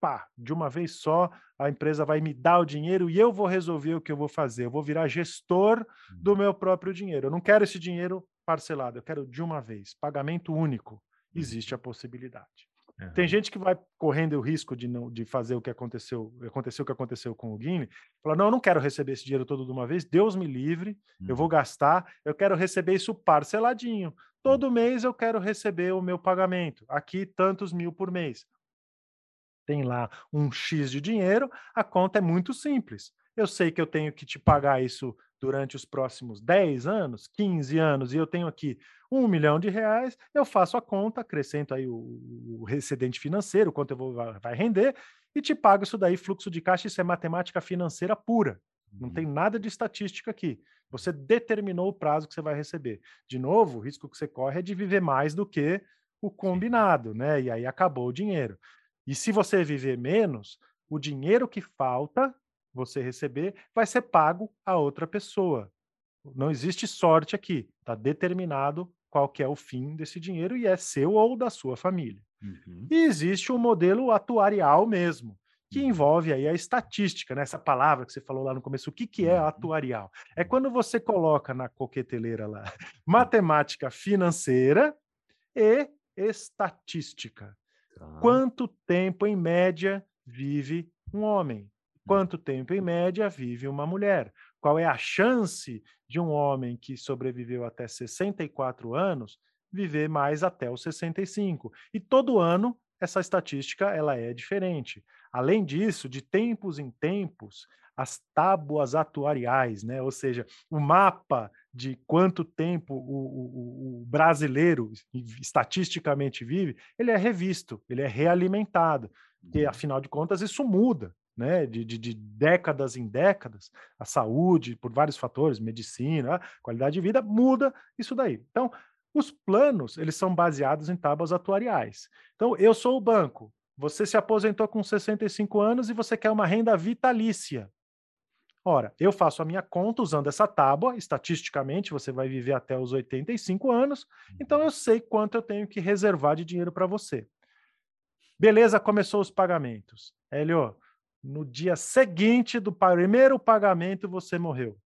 pá, de uma vez só, a empresa vai me dar o dinheiro e eu vou resolver o que eu vou fazer. Eu vou virar gestor do uhum. meu próprio dinheiro. Eu não quero esse dinheiro parcelado, eu quero de uma vez, pagamento único. Existe a possibilidade. Uhum. Tem gente que vai correndo o risco de não de fazer o que aconteceu, aconteceu o que aconteceu com o Guinea, fala: "Não, eu não quero receber esse dinheiro todo de uma vez, Deus me livre, uhum. eu vou uhum. gastar, eu quero receber isso parceladinho. Todo uhum. mês eu quero receber o meu pagamento. Aqui tantos mil por mês tem lá um X de dinheiro, a conta é muito simples. Eu sei que eu tenho que te pagar isso durante os próximos 10 anos, 15 anos, e eu tenho aqui um milhão de reais, eu faço a conta, acrescento aí o, o excedente financeiro, quanto eu vou vai render, e te pago isso daí, fluxo de caixa, isso é matemática financeira pura. Não tem uhum. nada de estatística aqui. Você determinou o prazo que você vai receber. De novo, o risco que você corre é de viver mais do que o combinado, né? E aí acabou o dinheiro. E se você viver menos, o dinheiro que falta você receber vai ser pago a outra pessoa. Não existe sorte aqui. Está determinado qual que é o fim desse dinheiro e é seu ou da sua família. Uhum. E existe o um modelo atuarial mesmo, que uhum. envolve aí a estatística, né? essa palavra que você falou lá no começo. O que, que é uhum. atuarial? É quando você coloca na coqueteleira lá matemática financeira e estatística. Tá. Quanto tempo, em média, vive um homem? Quanto tempo, em média, vive uma mulher? Qual é a chance de um homem que sobreviveu até 64 anos viver mais até os 65? E todo ano essa estatística ela é diferente. Além disso, de tempos em tempos, as tábuas atuariais, né? ou seja, o mapa de quanto tempo o, o, o, brasileiro estatisticamente vive, ele é revisto, ele é realimentado, porque uhum. afinal de contas isso muda né, de, de, de, décadas em décadas, a saúde, por vários fatores, medicina, qualidade de vida, muda isso daí. Então, os planos, eles são baseados em tábuas atuariais. Então, eu sou o banco, você se aposentou com 65 anos e você quer uma renda vitalícia. Ora, eu faço a minha conta usando essa tábua, estatisticamente você vai viver até os 85 anos, então eu sei quanto eu tenho que reservar de dinheiro para você. Beleza, começou os pagamentos. Hélio, no dia seguinte do primeiro pagamento você morreu.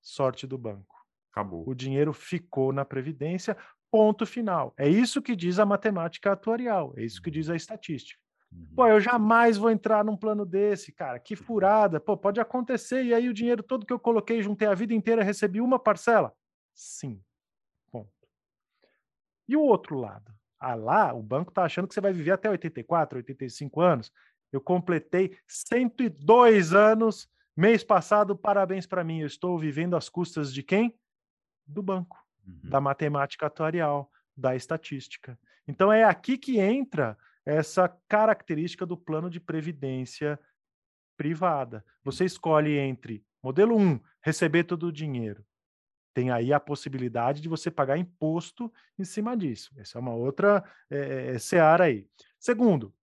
Sorte do banco. Acabou. O dinheiro ficou na previdência, ponto final. É isso que diz a matemática atuarial, é isso que diz a estatística. Uhum. Pô, eu jamais vou entrar num plano desse, cara. Que furada. Pô, pode acontecer e aí o dinheiro todo que eu coloquei, juntei a vida inteira, recebi uma parcela? Sim. Ponto. E o outro lado? Ah, lá, o banco está achando que você vai viver até 84, 85 anos. Eu completei 102 anos mês passado. Parabéns para mim. Eu estou vivendo às custas de quem? Do banco, uhum. da matemática atuarial, da estatística. Então é aqui que entra essa característica do plano de previdência privada. Você escolhe entre modelo 1, receber todo o dinheiro. Tem aí a possibilidade de você pagar imposto em cima disso. Essa é uma outra é, é, seara aí. Segundo,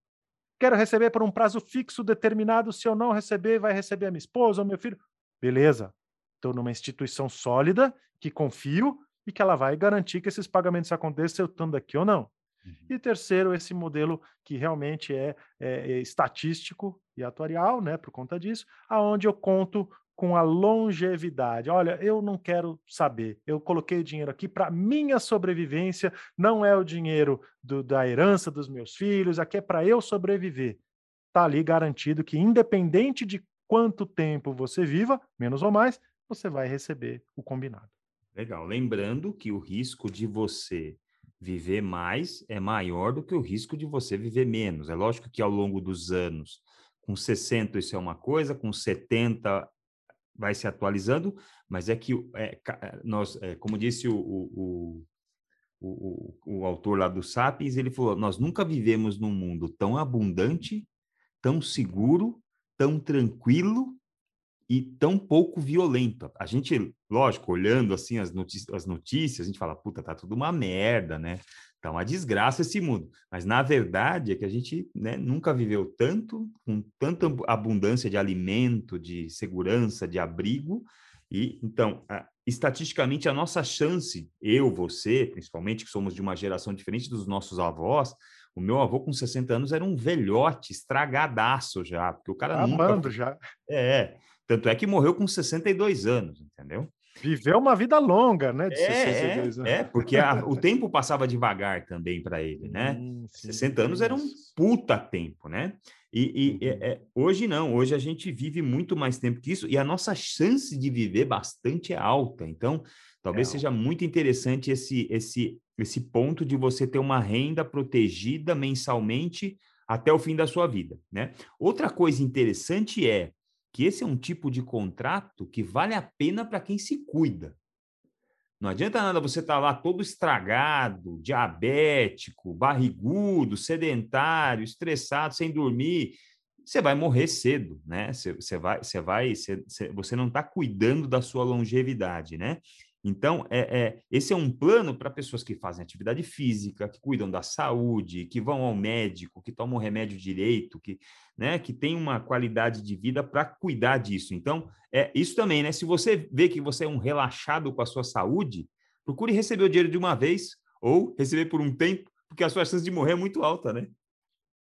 Quero receber por um prazo fixo determinado. Se eu não receber, vai receber a minha esposa ou meu filho. Beleza. Estou numa instituição sólida, que confio e que ela vai garantir que esses pagamentos aconteçam eu estando aqui ou não. Uhum. E terceiro, esse modelo que realmente é, é, é estatístico e atuarial, né, por conta disso, aonde eu conto com a longevidade. Olha, eu não quero saber. Eu coloquei o dinheiro aqui para minha sobrevivência, não é o dinheiro do, da herança dos meus filhos, aqui é para eu sobreviver. Está ali garantido que, independente de quanto tempo você viva, menos ou mais, você vai receber o combinado. Legal. Lembrando que o risco de você viver mais é maior do que o risco de você viver menos. É lógico que ao longo dos anos, com 60 isso é uma coisa, com 70 vai se atualizando, mas é que é, é, nós, é, como disse o, o, o, o, autor lá do Sapiens, ele falou: nós nunca vivemos num mundo tão abundante, tão seguro, tão tranquilo e tão pouco violento. A gente, lógico, olhando assim as notícias, as notícias, a gente fala, puta, tá tudo uma merda, né? Tá uma desgraça esse mundo. Mas na verdade é que a gente né, nunca viveu tanto, com tanta abundância de alimento, de segurança, de abrigo. E então, a, estatisticamente, a nossa chance, eu, você, principalmente, que somos de uma geração diferente dos nossos avós, o meu avô com 60 anos era um velhote, estragadaço já, porque o cara Amando nunca... já. É, tanto é que morreu com 62 anos, entendeu? Viveu uma vida longa, né? De é, 62 anos. é, porque a, o tempo passava devagar também para ele, né? Hum, 60 anos era um puta tempo, né? E, e uhum. é, hoje não, hoje a gente vive muito mais tempo que isso e a nossa chance de viver bastante é alta. Então, talvez é seja muito interessante esse, esse, esse ponto de você ter uma renda protegida mensalmente até o fim da sua vida, né? Outra coisa interessante é que esse é um tipo de contrato que vale a pena para quem se cuida. Não adianta nada você estar tá lá todo estragado, diabético, barrigudo, sedentário, estressado, sem dormir. Você vai morrer cedo, né? Você, você vai, você vai, você, você não está cuidando da sua longevidade, né? Então, é, é, esse é um plano para pessoas que fazem atividade física, que cuidam da saúde, que vão ao médico, que tomam remédio direito, que, né, que tem uma qualidade de vida para cuidar disso. Então, é isso também, né? Se você vê que você é um relaxado com a sua saúde, procure receber o dinheiro de uma vez ou receber por um tempo, porque a sua chance de morrer é muito alta, né?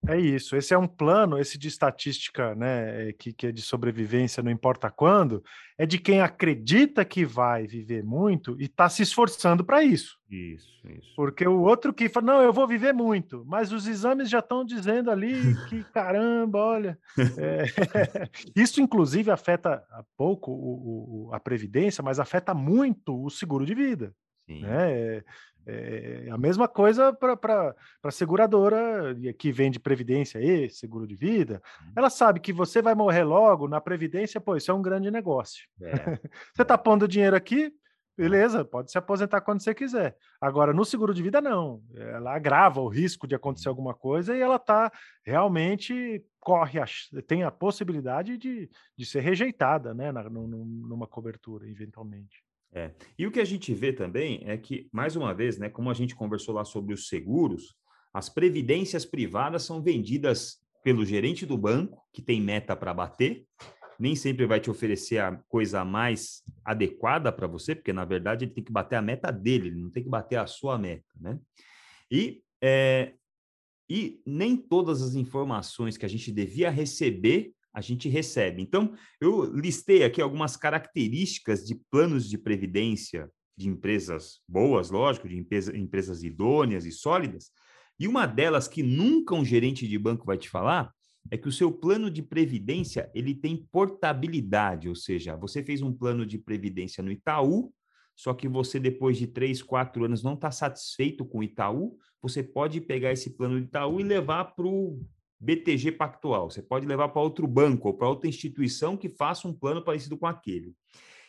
É isso. Esse é um plano, esse de estatística, né, eh, que, que é de sobrevivência, não importa quando, é de quem acredita que vai viver muito e está se esforçando para isso. Isso, isso. Porque o outro que fala, não, eu vou viver muito, mas os exames já estão dizendo ali que caramba, olha. É, isso, inclusive, afeta pouco o, o, a previdência, mas afeta muito o seguro de vida. Sim. Né? É a mesma coisa para a seguradora que vende previdência e seguro de vida. Uhum. Ela sabe que você vai morrer logo na previdência, pô, isso é um grande negócio. É. você está pondo dinheiro aqui, beleza, pode se aposentar quando você quiser. Agora, no seguro de vida, não. Ela agrava o risco de acontecer uhum. alguma coisa e ela está realmente corre a, tem a possibilidade de, de ser rejeitada né, na, numa cobertura, eventualmente. É. E o que a gente vê também é que, mais uma vez, né, como a gente conversou lá sobre os seguros, as previdências privadas são vendidas pelo gerente do banco, que tem meta para bater, nem sempre vai te oferecer a coisa mais adequada para você, porque na verdade ele tem que bater a meta dele, ele não tem que bater a sua meta, né? E, é, e nem todas as informações que a gente devia receber a gente recebe. Então, eu listei aqui algumas características de planos de previdência de empresas boas, lógico, de empresa, empresas idôneas e sólidas. E uma delas que nunca um gerente de banco vai te falar é que o seu plano de previdência ele tem portabilidade, ou seja, você fez um plano de previdência no Itaú, só que você depois de três, quatro anos não está satisfeito com o Itaú, você pode pegar esse plano do Itaú e levar para o BTG Pactual. Você pode levar para outro banco ou para outra instituição que faça um plano parecido com aquele.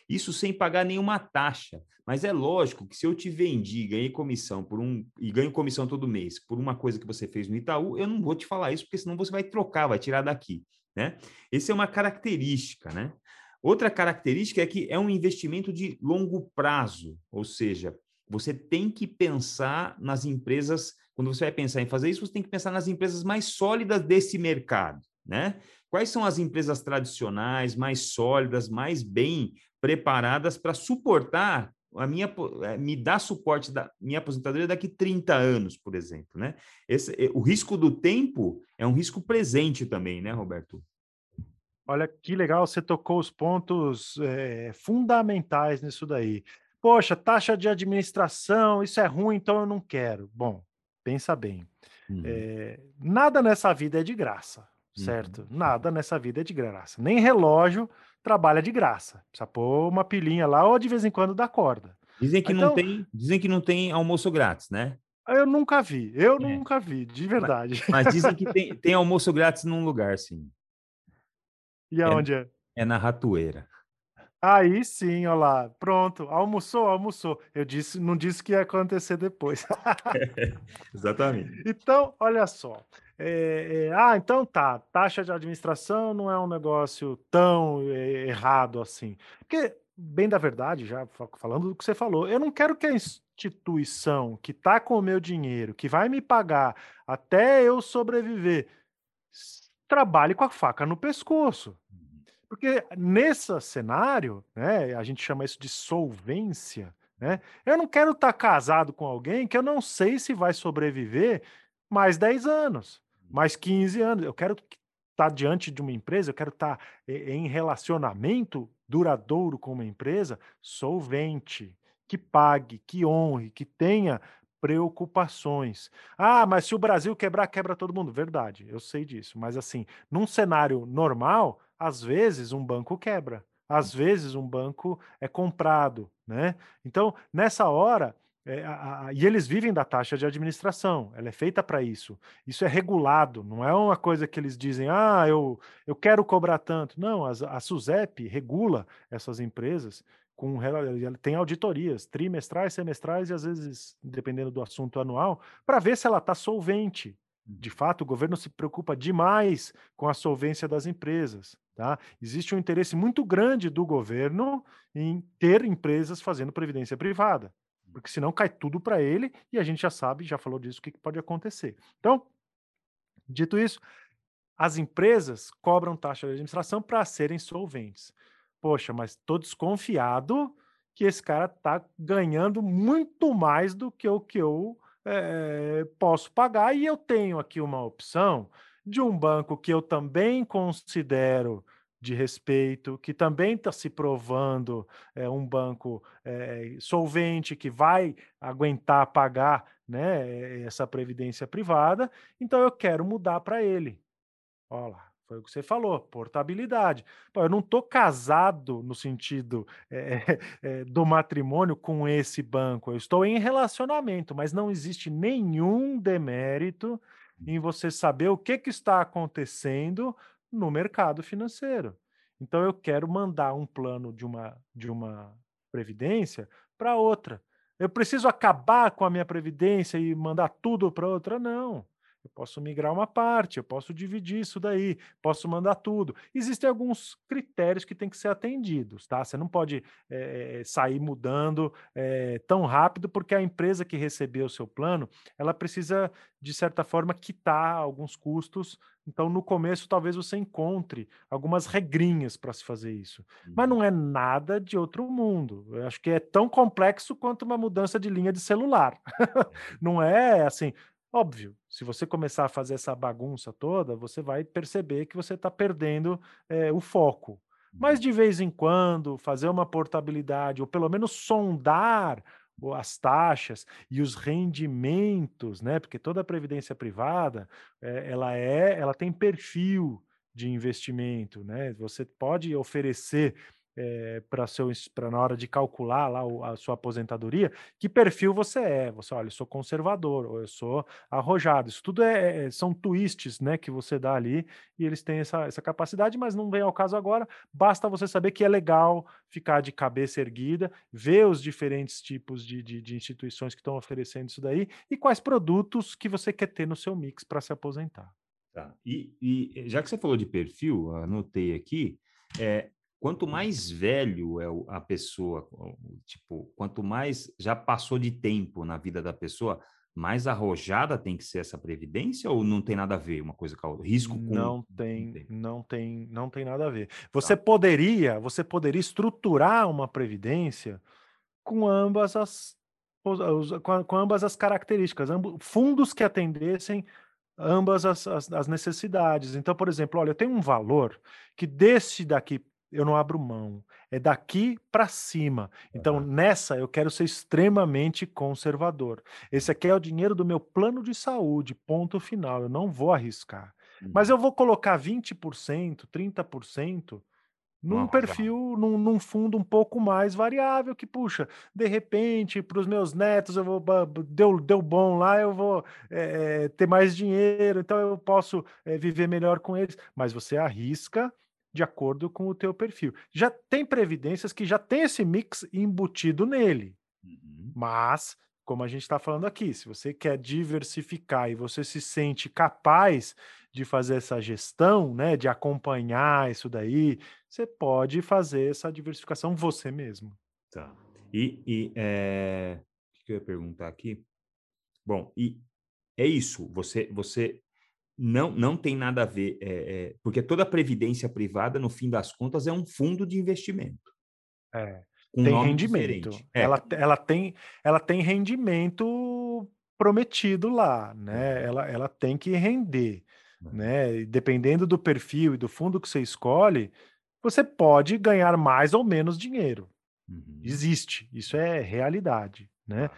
Isso sem pagar nenhuma taxa. Mas é lógico que se eu te vendi, ganhei comissão por um e ganho comissão todo mês por uma coisa que você fez no Itaú, eu não vou te falar isso porque senão você vai trocar, vai tirar daqui, né? Essa é uma característica, né? Outra característica é que é um investimento de longo prazo, ou seja, você tem que pensar nas empresas quando você vai pensar em fazer isso, você tem que pensar nas empresas mais sólidas desse mercado, né? Quais são as empresas tradicionais, mais sólidas, mais bem preparadas para suportar a minha eh, me dar suporte da minha aposentadoria daqui 30 anos, por exemplo, né? Esse, o risco do tempo é um risco presente também, né, Roberto? Olha que legal, você tocou os pontos é, fundamentais nisso daí. Poxa, taxa de administração, isso é ruim, então eu não quero. Bom, pensa bem. Uhum. É, nada nessa vida é de graça, certo? Uhum. Nada nessa vida é de graça. Nem relógio trabalha de graça. Precisa pôr uma pilinha lá ou de vez em quando dá corda. Dizem que então, não tem, dizem que não tem almoço grátis, né? Eu nunca vi, eu é. nunca vi, de verdade. Mas, mas dizem que tem, tem, almoço grátis num lugar, sim. E aonde é? É, é na ratoeira. Aí sim, olha lá. Pronto, almoçou, almoçou. Eu disse, não disse que ia acontecer depois. exatamente. Então, olha só. É, é, ah, então tá. Taxa de administração não é um negócio tão é, errado assim. Porque, bem da verdade, já falando do que você falou, eu não quero que a instituição que está com o meu dinheiro, que vai me pagar até eu sobreviver, trabalhe com a faca no pescoço. Porque nesse cenário, né, a gente chama isso de solvência, né? Eu não quero estar tá casado com alguém que eu não sei se vai sobreviver mais 10 anos, mais 15 anos. Eu quero estar tá diante de uma empresa, eu quero estar tá em relacionamento duradouro com uma empresa solvente, que pague, que honre, que tenha preocupações. Ah, mas se o Brasil quebrar, quebra todo mundo. Verdade, eu sei disso. Mas assim, num cenário normal, às vezes um banco quebra, às vezes um banco é comprado, né? Então, nessa hora, é, a, a, e eles vivem da taxa de administração, ela é feita para isso. Isso é regulado, não é uma coisa que eles dizem, ah, eu, eu quero cobrar tanto. Não, a, a SUSEP regula essas empresas com tem auditorias trimestrais, semestrais e às vezes, dependendo do assunto anual, para ver se ela está solvente. De uhum. fato, o governo se preocupa demais com a solvência das empresas. Tá? Existe um interesse muito grande do governo em ter empresas fazendo previdência privada porque senão cai tudo para ele e a gente já sabe, já falou disso, o que pode acontecer. Então, dito isso, as empresas cobram taxa de administração para serem solventes. Poxa, mas estou desconfiado que esse cara está ganhando muito mais do que o que eu é, posso pagar, e eu tenho aqui uma opção de um banco que eu também considero de respeito, que também está se provando é, um banco é, solvente, que vai aguentar pagar né, essa previdência privada, então eu quero mudar para ele. Olha lá, foi o que você falou, portabilidade. Pô, eu não estou casado no sentido é, é, do matrimônio com esse banco, eu estou em relacionamento, mas não existe nenhum demérito em você saber o que, que está acontecendo no mercado financeiro. Então eu quero mandar um plano de uma, de uma previdência para outra. Eu preciso acabar com a minha previdência e mandar tudo para outra? Não. Eu posso migrar uma parte, eu posso dividir isso daí, posso mandar tudo. Existem alguns critérios que têm que ser atendidos, tá? Você não pode é, sair mudando é, tão rápido, porque a empresa que recebeu o seu plano, ela precisa, de certa forma, quitar alguns custos. Então, no começo, talvez você encontre algumas regrinhas para se fazer isso. Mas uhum. não é nada de outro mundo. Eu acho que é tão complexo quanto uma mudança de linha de celular. não é assim, Óbvio, se você começar a fazer essa bagunça toda, você vai perceber que você está perdendo é, o foco. Mas uhum. de vez em quando, fazer uma portabilidade, ou pelo menos sondar as taxas e os rendimentos, né? Porque toda previdência privada, é, ela é, ela tem perfil de investimento, né? Você pode oferecer é, para seu para na hora de calcular lá o, a sua aposentadoria, que perfil você é. Você olha, eu sou conservador ou eu sou arrojado. Isso tudo é, é, são twists, né, que você dá ali e eles têm essa, essa capacidade, mas não vem ao caso agora. Basta você saber que é legal ficar de cabeça erguida, ver os diferentes tipos de, de, de instituições que estão oferecendo isso daí e quais produtos que você quer ter no seu mix para se aposentar. Tá. E, e já que você falou de perfil, anotei aqui, é, quanto mais velho é a pessoa, tipo, quanto mais já passou de tempo na vida da pessoa, mais arrojada tem que ser essa previdência ou não tem nada a ver uma coisa com a outra? Risco com não tem, não tem, não tem nada a ver. Você tá. poderia, você poderia estruturar uma previdência com ambas as com, ambas as características, fundos que atendessem ambas as, as, as necessidades. Então, por exemplo, olha, eu tenho um valor que desse daqui eu não abro mão. É daqui para cima. Então, uhum. nessa, eu quero ser extremamente conservador. Esse aqui é o dinheiro do meu plano de saúde, ponto final. Eu não vou arriscar. Uhum. Mas eu vou colocar 20%, 30% num perfil, num, num, fundo um pouco mais variável, que, puxa, de repente, para os meus netos, eu vou, deu, deu bom lá, eu vou é, ter mais dinheiro, então eu posso é, viver melhor com eles. Mas você arrisca de acordo com o teu perfil. Já tem previdências que já tem esse mix embutido nele. Uhum. Mas, como a gente está falando aqui, se você quer diversificar e você se sente capaz de fazer essa gestão, né, de acompanhar isso daí, você pode fazer essa diversificação você mesmo. Tá. E, e é... o que eu ia perguntar aqui? Bom, e é isso. Você, você não, não tem nada a ver, é, é, porque toda previdência privada, no fim das contas, é um fundo de investimento. É, tem rendimento. É. Ela, ela, tem, ela tem rendimento prometido lá, né? Uhum. Ela, ela tem que render, uhum. né? Dependendo do perfil e do fundo que você escolhe, você pode ganhar mais ou menos dinheiro. Uhum. Existe, isso é realidade, né?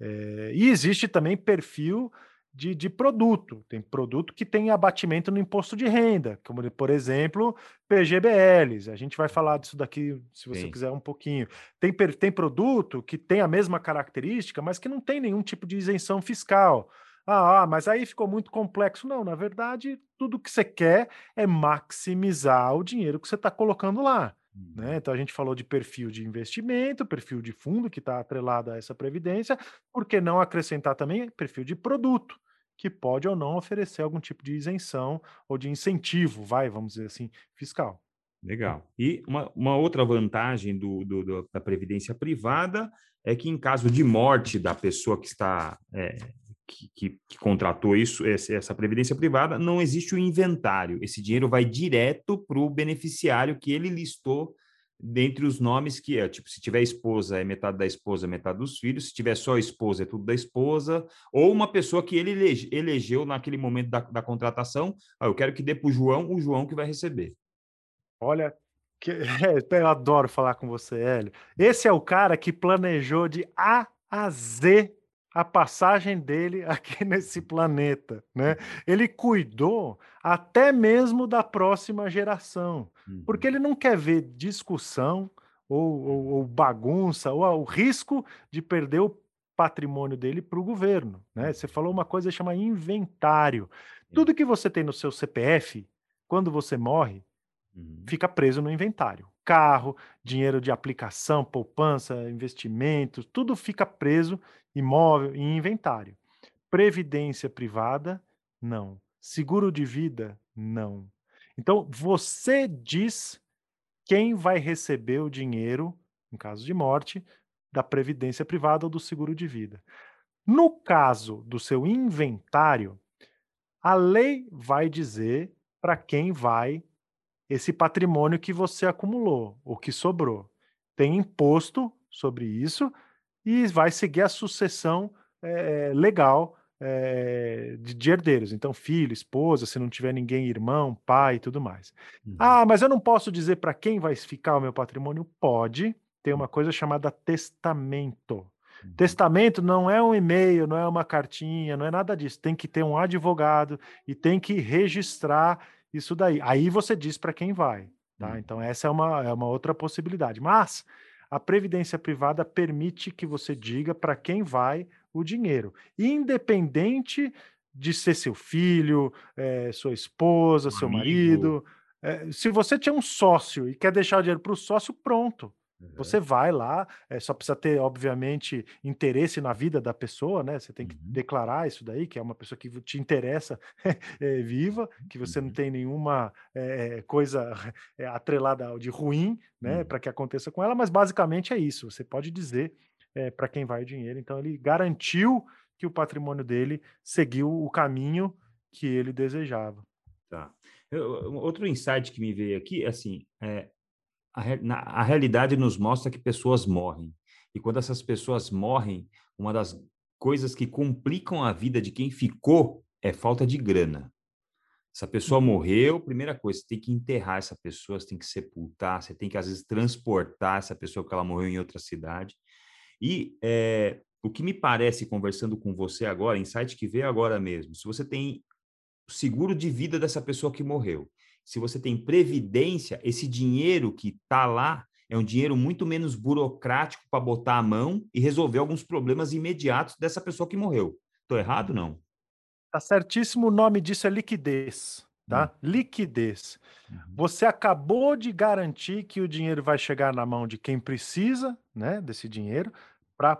É, e existe também perfil de, de, produto. Tem produto que tem abatimento no imposto de renda, como, por exemplo, PGBLs. A gente vai falar disso daqui, se você Sim. quiser, um pouquinho. Tem, tem produto que tem a mesma característica, mas que não tem nenhum tipo de isenção fiscal. Ah, ah, mas aí ficou muito complexo. Não, na verdade, tudo que você quer é maximizar o dinheiro que você está colocando lá. Né? Uhum. Então a gente falou de perfil de investimento, perfil de fundo que está atrelado a essa previdência, por que não acrescentar também perfil de produto, que pode ou não oferecer algum tipo de isenção ou de incentivo, vai, vamos dizer assim, fiscal. Legal. E uma, uma outra vantagem do, do, do, da previdência privada é que, em caso de morte da pessoa que está é, que, que, que, contratou isso, essa previdência privada, não existe o inventário. Esse dinheiro vai direto para o beneficiário que ele listou dentre os nomes que é, tipo, se tiver esposa, é metade da esposa, metade dos filhos, se tiver só esposa, é tudo da esposa, ou uma pessoa que ele elege, elegeu naquele momento da, da contratação, ah, eu quero que dê para o João, o João que vai receber. Olha, que, é, eu adoro falar com você, Hélio. Esse é o cara que planejou de A a Z a passagem dele aqui nesse planeta, né? Ele cuidou até mesmo da próxima geração, porque uhum. ele não quer ver discussão ou, ou, ou bagunça ou o risco de perder o patrimônio dele para o governo, né? Você falou uma coisa que chama inventário. Tudo que você tem no seu CPF, quando você morre, uhum. fica preso no inventário. Carro, dinheiro de aplicação, poupança, investimentos, tudo fica preso imóvel e inventário. Previdência privada, não. Seguro de vida, não. Então, você diz quem vai receber o dinheiro, em caso de morte, da previdência privada ou do seguro de vida. No caso do seu inventário, a lei vai dizer para quem vai esse patrimônio que você acumulou, o que sobrou. Tem imposto sobre isso e vai seguir a sucessão é, legal é, de, de, herdeiros. Então, filho, esposa, se não tiver ninguém, irmão, pai e tudo mais. Uhum. Ah, mas eu não posso dizer para quem vai ficar o meu patrimônio? Pode. Tem uma coisa chamada testamento. Uhum. Testamento não é um e-mail, não é uma cartinha, não é nada disso. Tem que ter um advogado e tem que registrar isso daí. Aí você diz para quem vai. Tá? Uhum. Então, essa é uma, é uma outra possibilidade. Mas a previdência privada permite que você diga para quem vai o dinheiro, independente de ser seu filho, é, sua esposa, seu Amigo. marido. É, se você tinha um sócio e quer deixar o dinheiro para o sócio, pronto. Você vai lá, é, só precisa ter, obviamente, interesse na vida da pessoa, né? Você tem que uhum. declarar isso daí, que é uma pessoa que te interessa é, viva, que você uhum. não tem nenhuma é, coisa atrelada de ruim, né, uhum. para que aconteça com ela, mas basicamente é isso. Você pode dizer para quem vai o dinheiro. Então, ele garantiu que o patrimônio dele seguiu o caminho que ele desejava. Tá. Eu, outro insight que me veio aqui, assim, é, a, na, a realidade nos mostra que pessoas morrem. E quando essas pessoas morrem, uma das coisas que complicam a vida de quem ficou é falta de grana. Essa pessoa uhum. morreu, primeira coisa, você tem que enterrar essa pessoa, você tem que sepultar, você tem que, às vezes, transportar essa pessoa que ela morreu em outra cidade. E é, o que me parece, conversando com você agora, insight que veio agora mesmo, se você tem o seguro de vida dessa pessoa que morreu, se você tem previdência, esse dinheiro que está lá é um dinheiro muito menos burocrático para botar a mão e resolver alguns problemas imediatos dessa pessoa que morreu. Estou errado não? Tá certíssimo. O nome disso é liquidez, tá? Hum. Liquidez. Uhum. Você acabou de garantir que o dinheiro vai chegar na mão de quem precisa, né, desse dinheiro, para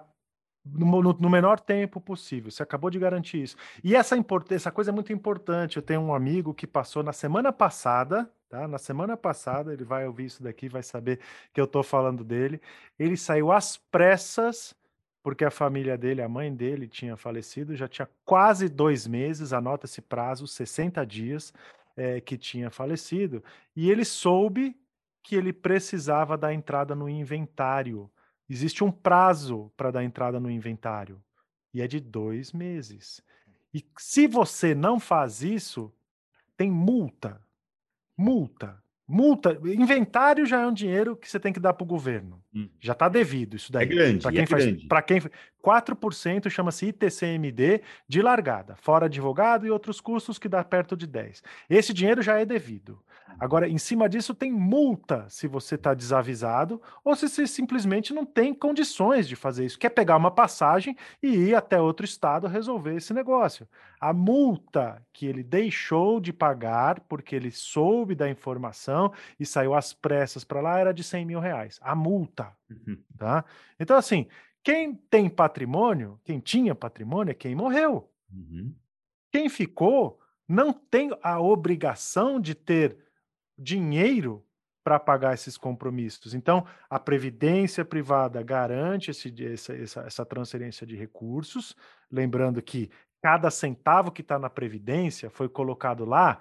no, no, no, menor tempo possível. Você acabou de garantir isso. E essa, essa coisa é muito importante. Eu tenho um amigo que passou na semana passada, tá? Na semana passada, ele vai ouvir isso daqui, vai saber que eu estou falando dele. Ele saiu às pressas, porque a família dele, a mãe dele, tinha falecido, já tinha quase dois meses, anota esse prazo, 60 dias, é, que tinha falecido. E ele soube que ele precisava da entrada no inventário existe um prazo para dar entrada no inventário e é de dois meses. E se você não faz isso, tem multa. Multa. Multa. Inventário já é um dinheiro que você tem que dar para o governo. Hum. Já está devido isso daí. É grande. Para quem, é faz, quem 4% chama-se ITCMD de largada, fora advogado e outros custos que dá perto de 10. Esse dinheiro já é devido. Agora, em cima disso, tem multa se você está desavisado ou se você simplesmente não tem condições de fazer isso. Quer pegar uma passagem e ir até outro estado resolver esse negócio. A multa que ele deixou de pagar porque ele soube da informação e saiu às pressas para lá era de 100 mil reais. A multa. Uhum. Tá? Então, assim, quem tem patrimônio, quem tinha patrimônio é quem morreu. Uhum. Quem ficou não tem a obrigação de ter dinheiro para pagar esses compromissos. Então, a previdência privada garante esse, essa, essa, essa transferência de recursos, lembrando que cada centavo que está na previdência foi colocado lá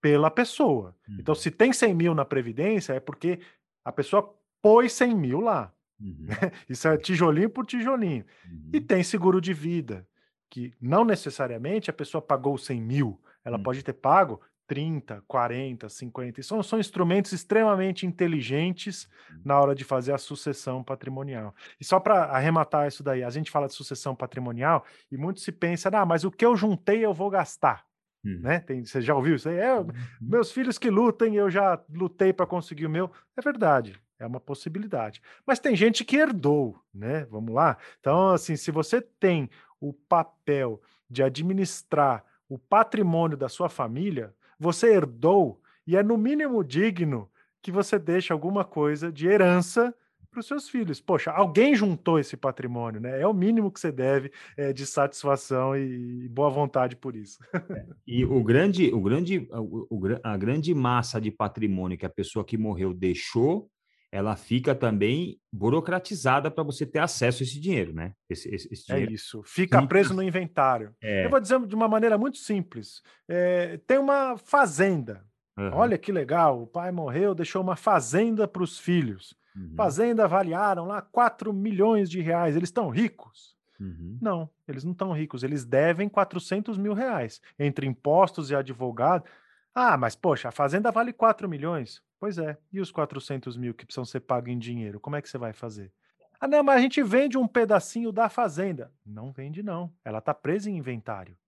pela pessoa. Então, uhum. Então, se tem 100 mil na previdência, é porque a pessoa pôs 100 mil lá. Uhum. Isso é tijolinho por tijolinho. Uhum. E tem seguro de vida, que não necessariamente a pessoa pagou 100 mil, ela uhum. pode ter pago 30, 40, 50. São, são instrumentos extremamente inteligentes uhum. na hora de fazer a sucessão patrimonial. E só para arrematar isso daí, a gente fala de sucessão patrimonial e muito se pensa, ah, mas o que eu juntei eu vou gastar. Hum. Né? Tem, você já ouviu isso aí? É, uhum. Meus filhos que lutem, eu já lutei para conseguir o meu. É verdade, é uma possibilidade. Mas tem gente que herdou, né? Vamos lá? Então, assim, se você tem o papel de administrar o patrimônio da sua família, você herdou e é no mínimo digno que você deixe alguma coisa de herança para os seus filhos. Poxa, alguém juntou esse patrimônio, né? É o mínimo que você deve é, de satisfação e, e, boa vontade por isso. É, e o grande, o grande, o, o, a grande massa de patrimônio que a pessoa que morreu deixou, ela fica também burocratizada para você ter acesso a esse dinheiro, né? Esse, esse, esse é dinheiro. É isso, fica preso no inventário. É. Eu vou dizer de uma maneira muito simples. É, tem uma fazenda. Uhum. Olha que legal, o pai morreu, deixou uma fazenda para os filhos. Uhum. Fazenda avaliaram lá 4 milhões de reais. Eles estão ricos? Uhum. Não, eles não estão ricos. Eles devem 400 mil reais entre impostos e advogado. Ah, mas poxa, a fazenda vale 4 milhões. Pois é. E os 400 mil que precisam ser pagos em dinheiro? Como é que você vai fazer? Ah, não, mas a gente vende um pedacinho da fazenda. Não vende, não. Ela está presa em inventário.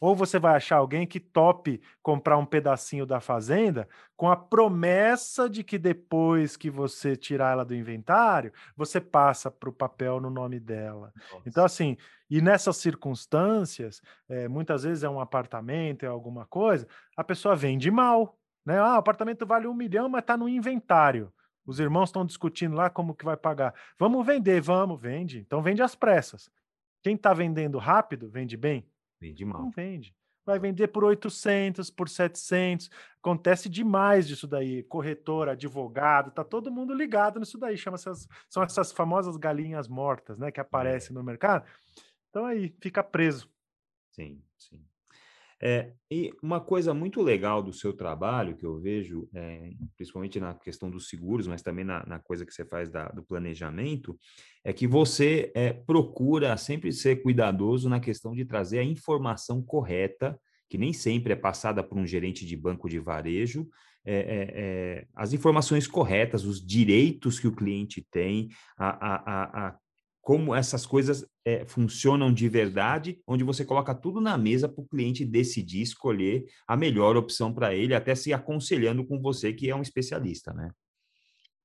Ou você vai achar alguém que tope comprar um pedacinho da fazenda com a promessa de que depois que você tirar ela do inventário, você passa para o papel no nome dela. Nossa. Então, assim, e nessas circunstâncias, é, muitas vezes é um apartamento, é alguma coisa, a pessoa vende mal. Né? Ah, o apartamento vale um milhão, mas está no inventário. Os irmãos estão discutindo lá como que vai pagar. Vamos vender, vamos, vende. Então vende às pressas. Quem está vendendo rápido, vende bem? Vende mal. Não vende. Vai vender por 800, por 700. Acontece demais disso daí. Corretor, advogado, tá todo mundo ligado nisso daí. Chama -se, são essas famosas galinhas mortas, né, que aparecem é. no mercado. Então aí fica preso. Sim, sim. É, e uma coisa muito legal do seu trabalho, que eu vejo, é, principalmente na questão dos seguros, mas também na, na coisa que você faz da, do planejamento, é que você é, procura sempre ser cuidadoso na questão de trazer a informação correta, que nem sempre é passada por um gerente de banco de varejo, as informações corretas, os direitos que o cliente tem, a, a, a como essas coisas é, funcionam de verdade, onde você coloca tudo na mesa para o cliente decidir, escolher a melhor opção para ele, até se aconselhando com você, que é um especialista, né?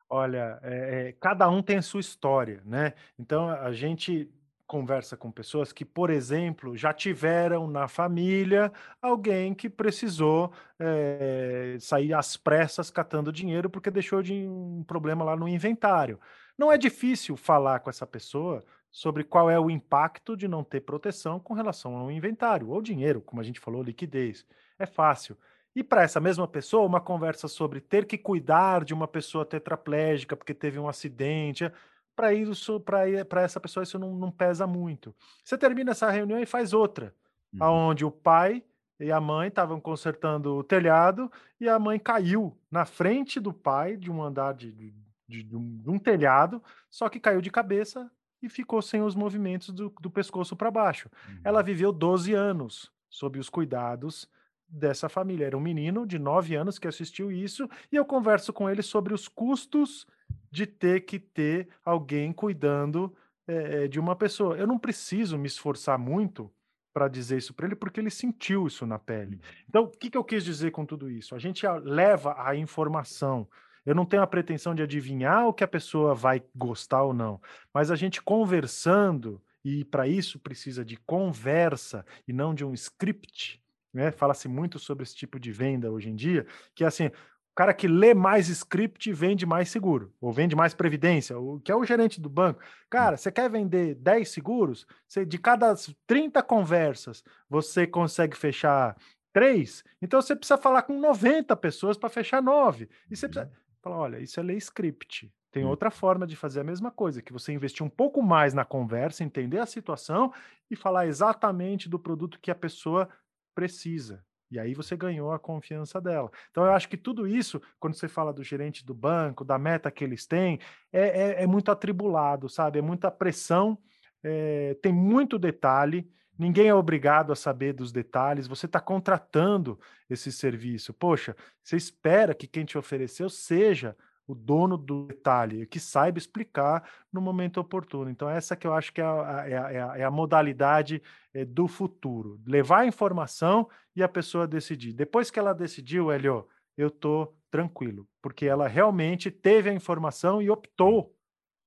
Olha, é, cada um tem a sua história, né? Então a gente conversa com pessoas que, por exemplo, já tiveram na família alguém que precisou é, sair às pressas catando dinheiro porque deixou de um problema lá no inventário. Não é difícil falar com essa pessoa sobre qual é o impacto de não ter proteção com relação ao inventário ou dinheiro, como a gente falou, liquidez. É fácil. E para essa mesma pessoa, uma conversa sobre ter que cuidar de uma pessoa tetraplégica porque teve um acidente, para isso, para essa pessoa isso não, não, pesa muito. Você termina essa reunião e faz outra, uhum. aonde o pai e a mãe estavam consertando o telhado e a mãe caiu na frente do pai de um andar de, de, de, um, de um, telhado, só que caiu de cabeça e ficou sem os movimentos do, do pescoço para baixo. Uhum. Ela viveu 12 anos sob os cuidados dessa família. Era um menino de 9 anos que assistiu isso e eu converso com ele sobre os custos de ter que ter alguém cuidando é, de uma pessoa. Eu não preciso me esforçar muito para dizer isso para ele, porque ele sentiu isso na pele. Uhum. Então, o que, que eu quis dizer com tudo isso? A gente leva a informação. Eu não tenho a pretensão de adivinhar o que a pessoa vai gostar ou não, mas a gente conversando, e para isso precisa de conversa e não de um script. Né? Fala-se muito sobre esse tipo de venda hoje em dia, que é assim, cara que lê mais script vende mais seguro, ou vende mais previdência, o que é o gerente do banco. Cara, você quer vender 10 seguros? Você, de cada 30 conversas, você consegue fechar 3? Então você precisa falar com 90 pessoas para fechar 9. E você precisa falar, olha, isso é ler script. Tem hum. outra forma de fazer a mesma coisa, que você investir um pouco mais na conversa, entender a situação e falar exatamente do produto que a pessoa precisa. E aí você ganhou a confiança dela. Então eu acho que tudo isso, quando você fala do gerente do banco, da meta que eles têm, é, é, é muito atribulado, sabe? É muita pressão, é, tem muito detalhe. Ninguém é obrigado a saber dos detalhes. Você está contratando esse serviço. Poxa, você espera que quem te ofereceu seja o dono do detalhe, que saiba explicar no momento oportuno. Então, essa que eu acho que é a, é a, é a, é a modalidade é, do futuro. Levar a informação e a pessoa decidir. Depois que ela decidiu, Helio, eu estou tranquilo, porque ela realmente teve a informação e optou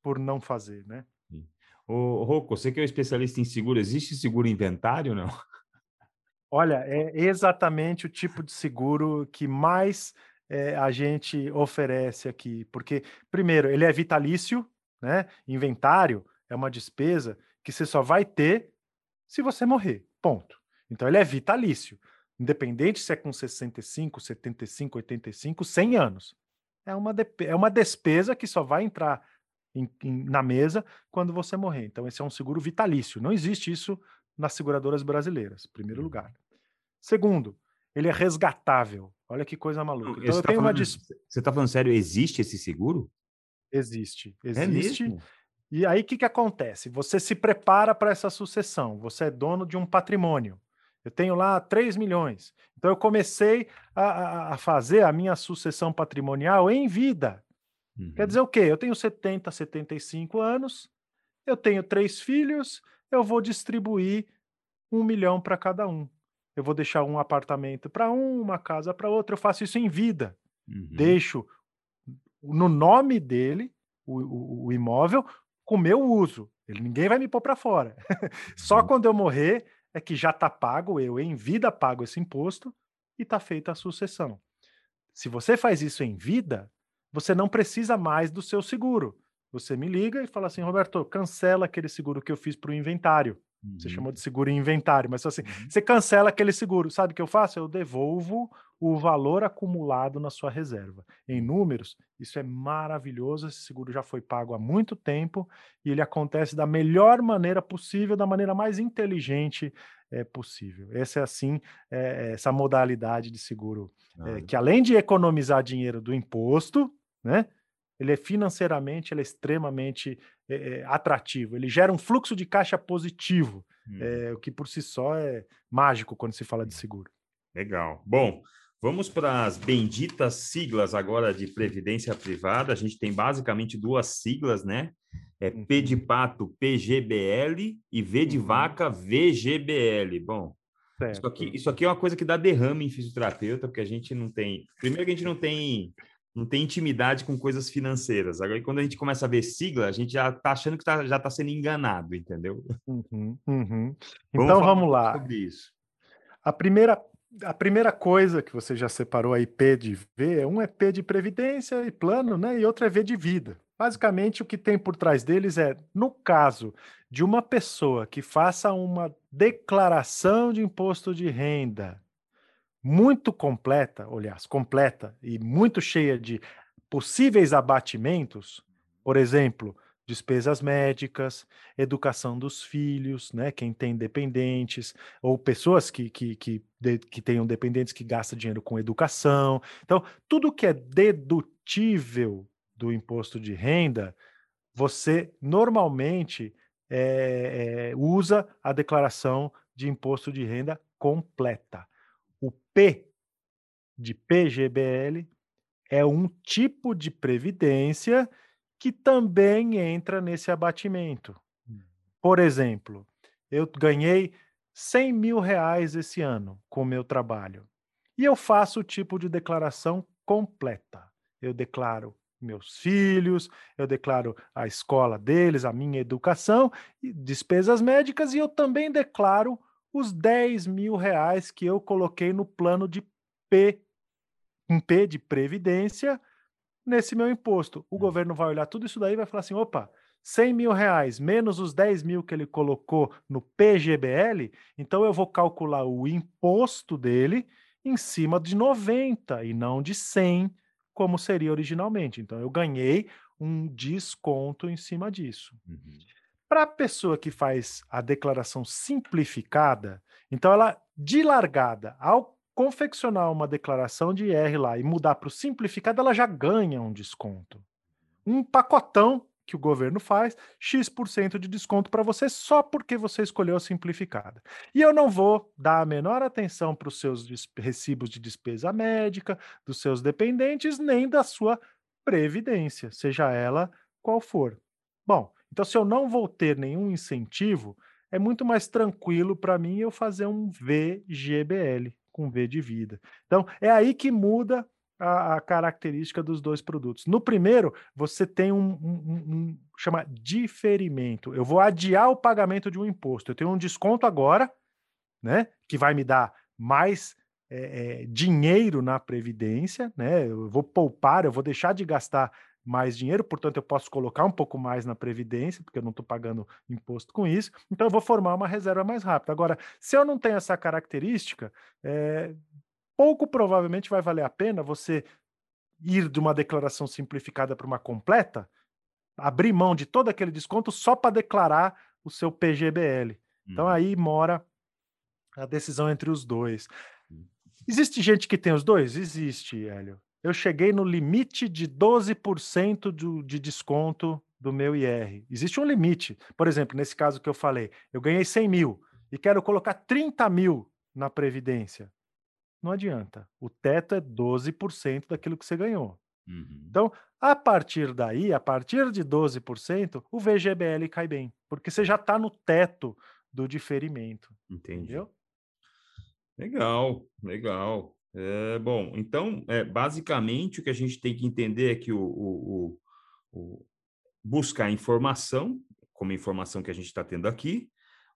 por não fazer, né? Ô, Rocco, você que é um especialista em seguro, existe seguro inventário não? Olha, é exatamente o tipo de seguro que mais é, a gente oferece aqui? Porque, primeiro, ele é vitalício, né? Inventário é uma despesa que você só vai ter se você morrer. Ponto. Então, ele é vitalício. Independente se é com 65, 75, 85, 100 anos. É uma, é uma despesa que só vai entrar em, em, na mesa quando você morrer. Então, esse é um seguro vitalício. Não existe isso nas seguradoras brasileiras, primeiro lugar. Segundo, ele é resgatável. Olha que coisa maluca. Então, eu tá tenho falando, Você está falando sério? Existe esse seguro? Existe. É existe. É e aí, o que, que acontece? Você se prepara para essa sucessão. Você é dono de um patrimônio. Eu tenho lá 3 milhões. Então, eu comecei a, a fazer a minha sucessão patrimonial em vida. Uhum. Quer dizer o quê? Eu tenho 70, 75 anos, eu tenho três filhos, eu vou distribuir um milhão para cada um eu vou deixar um apartamento para um, uma casa para outra, eu faço isso em vida. Uhum. Deixo no nome dele o, o, o, imóvel com meu uso. Ele, ninguém vai me pôr para fora. Só uhum. quando eu morrer é que já está pago, eu em vida pago esse imposto e está feita a sucessão. Se você faz isso em vida, você não precisa mais do seu seguro. Você me liga e fala assim, Roberto, cancela aquele seguro que eu fiz para o inventário. Você uhum. chamou de seguro em inventário, mas assim, uhum. você cancela aquele seguro. Sabe o que eu faço? Eu devolvo o valor acumulado na sua reserva. Em números, isso é maravilhoso. Esse seguro já foi pago há muito tempo e ele acontece da melhor maneira possível, da maneira mais inteligente é, possível. Essa é assim, é, essa modalidade de seguro, ah. é, que além de economizar dinheiro do imposto, né? ele é financeiramente ele é extremamente é, atrativo. Ele gera um fluxo de caixa positivo, hum. é, o que por si só é mágico quando se fala de seguro. Legal. Bom, vamos para as benditas siglas agora de previdência privada. A gente tem basicamente duas siglas, né? É P de uhum. pato, PGBL e V de uhum. vaca, VGBL. Bom, isso aqui, isso aqui é uma coisa que dá derrame em fisioterapeuta, porque a gente não tem. Primeiro que a gente não tem não tem intimidade com coisas financeiras. Agora, quando a gente começa a ver sigla, a gente já está achando que tá, já está sendo enganado, entendeu? Uhum, uhum. Então vamos, lá. Sobre isso. A primeira, a primeira coisa que você já separou aí, P de V, é um é P de previdência e plano, né? E outro é V de vida. Basicamente, o que tem por trás deles é, no caso de uma pessoa que faça uma declaração de imposto de renda muito completa, aliás, completa e muito cheia de possíveis abatimentos, por exemplo, despesas médicas, educação dos filhos, né? Quem tem dependentes, ou pessoas que, que, que, de, que tenham dependentes que gastam dinheiro com educação. Então, tudo que é dedutível do imposto de renda, você normalmente é, é, usa a declaração de imposto de renda completa. P de PGBL é um tipo de previdência que também entra nesse abatimento. por exemplo, eu ganhei 100 mil reais esse ano com o meu trabalho. E eu faço o tipo de declaração completa. Eu declaro meus filhos, eu declaro a escola deles, a minha educação, despesas médicas, e eu também declaro os 10 mil reais que eu coloquei no plano de P, um P de previdência, nesse meu imposto. O hum. governo vai olhar tudo isso daí e vai falar assim: opa, 100 mil reais menos os 10 mil que ele colocou no PGBL, então eu vou calcular o imposto dele em cima de 90 e não de 100, como seria originalmente. Então eu ganhei um desconto em cima disso. Uhum. Para a pessoa que faz a declaração simplificada, então ela, de largada, ao confeccionar uma declaração de IR lá e mudar para o simplificado, ela já ganha um desconto. Um pacotão que o governo faz, X% de desconto para você só porque você escolheu a simplificada. E eu não vou dar a menor atenção para os seus recibos de despesa médica, dos seus dependentes, nem da sua previdência, seja ela qual for. Bom, então se eu não vou ter nenhum incentivo, é muito mais tranquilo para mim eu fazer um VGBL, com V de vida. Então, é aí que muda a, a, característica dos dois produtos. No primeiro, você tem um, um, um, chama diferimento. Eu vou adiar o pagamento de um imposto. Eu tenho um desconto agora, né, que vai me dar mais é, é, dinheiro na previdência, né? Eu vou poupar, eu vou deixar de gastar mais dinheiro, portanto eu posso colocar um pouco mais na previdência, porque eu não estou pagando imposto com isso, então eu vou formar uma reserva mais rápida. Agora, se eu não tenho essa característica, é, pouco provavelmente vai valer a pena você ir de uma declaração simplificada para uma completa, abrir mão de todo aquele desconto só para declarar o seu PGBL. Então uhum. aí mora a decisão entre os dois. Hum. Existe gente que tem os dois? Existe, Hélio. Eu cheguei no limite de 12% de, de desconto do meu IR. Existe um limite. Por exemplo, nesse caso que eu falei, eu ganhei 100 mil e quero colocar 30 mil na Previdência não adianta. O teto é 12% daquilo que você ganhou. Uhum. Então, a partir daí, a partir de 12%, o VGBL cai bem, porque você já está no teto do diferimento. Entendi. Entendeu? Legal, legal. É, bom, então, é, basicamente, o que a gente tem que entender é que o, o, o, o buscar informação, como a informação que a gente está tendo aqui,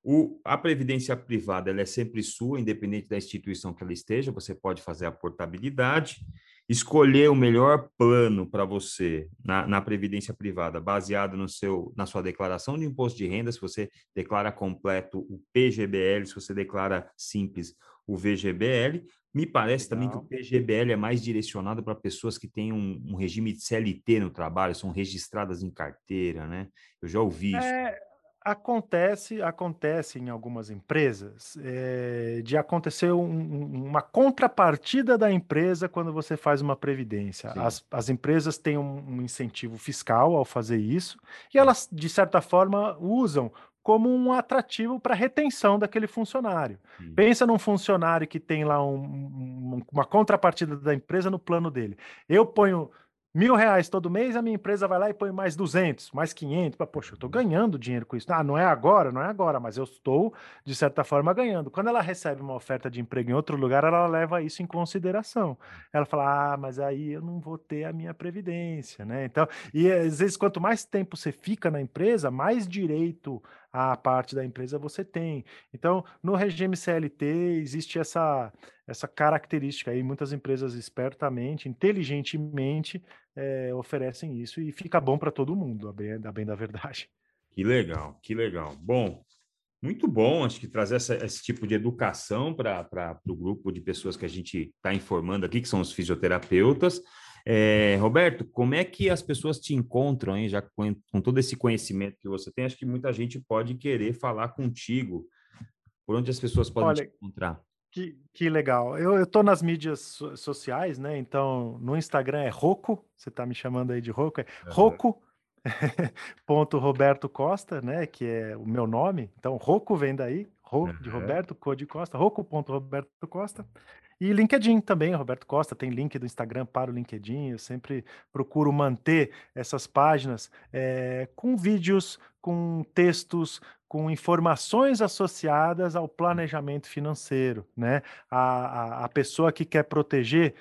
o, a previdência privada ela é sempre sua, independente da instituição que ela esteja, você pode fazer a portabilidade, escolher o melhor plano para você na, na, previdência privada, baseado no seu, na sua declaração de imposto de renda, se você declara completo o PGBL, se você declara simples o VGBL. Me parece Legal. também que o PGBL é mais direcionado para pessoas que têm um, um, regime de CLT no trabalho, são registradas em carteira, né? Eu já ouvi isso. É Acontece, acontece em algumas empresas é, de acontecer um, uma contrapartida da empresa quando você faz uma previdência. As, as, empresas têm um, um, incentivo fiscal ao fazer isso e elas, de certa forma, usam como um atrativo para retenção daquele funcionário. Pensa num funcionário que tem lá um, uma contrapartida da empresa no plano dele. Eu ponho mil reais todo mês, a minha empresa vai lá e põe mais 200, mais 500. Poxa, eu estou ganhando dinheiro com isso. Ah, não é agora, não é agora, mas eu estou, de certa forma, ganhando. Quando ela recebe uma oferta de emprego em outro lugar, ela leva isso em consideração. Ela fala, ah, mas aí eu não vou ter a minha previdência, né? Então, e às vezes, quanto mais tempo você fica na empresa, mais direito à parte da empresa você tem. Então, no regime CLT, existe essa, essa característica aí, muitas empresas espertamente, inteligentemente, é, oferecem isso e fica bom para todo mundo, a bem, a bem da verdade. Que legal, que legal. Bom, muito bom, acho que trazer essa, esse tipo de educação para o grupo de pessoas que a gente está informando aqui, que são os fisioterapeutas. É, Roberto, como é que as pessoas te encontram, hein? Já com, com, todo esse conhecimento que você tem, acho que muita gente pode querer falar contigo. Por onde as pessoas podem Olha, te encontrar? Que, que legal. Eu, estou nas mídias sociais, né? Então, no Instagram é Roco, você está me chamando aí de Roco, é uhum. Roco. ponto Roberto Costa, né? Que é o meu nome. Então, Roco vem daí, Ro, uhum. de Roberto, Co de Costa, Roco.roberto Costa. E LinkedIn também, Roberto Costa, tem link do Instagram para o LinkedIn. Eu sempre procuro manter essas páginas é, com vídeos, com textos, com informações associadas ao planejamento financeiro, né? A, a, a pessoa que quer proteger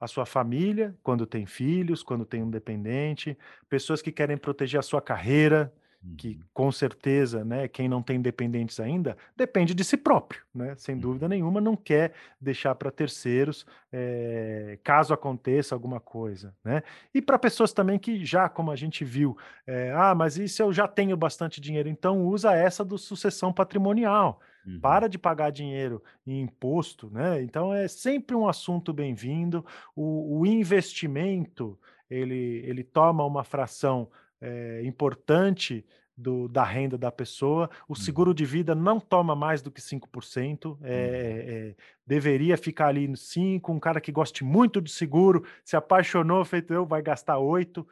a sua família, quando tem filhos, quando tem um dependente, pessoas que querem proteger a sua carreira, que uhum. com certeza, né, quem não tem dependentes ainda, depende de si próprio, né, sem dúvida uhum. nenhuma, não quer deixar para terceiros, é, caso aconteça alguma coisa, né, e para pessoas também que já, como a gente viu, é, ah, mas e se eu já tenho bastante dinheiro, então usa essa do sucessão patrimonial, uhum. para de pagar dinheiro em imposto, né, então é sempre um assunto bem-vindo, o, o investimento, ele, ele toma uma fração é, importante do, da renda da pessoa. O uhum. seguro de vida não toma mais do que 5%, é, é, deveria ficar ali no 5%. Um cara que goste muito de seguro, se apaixonou, feito eu, vai gastar 8%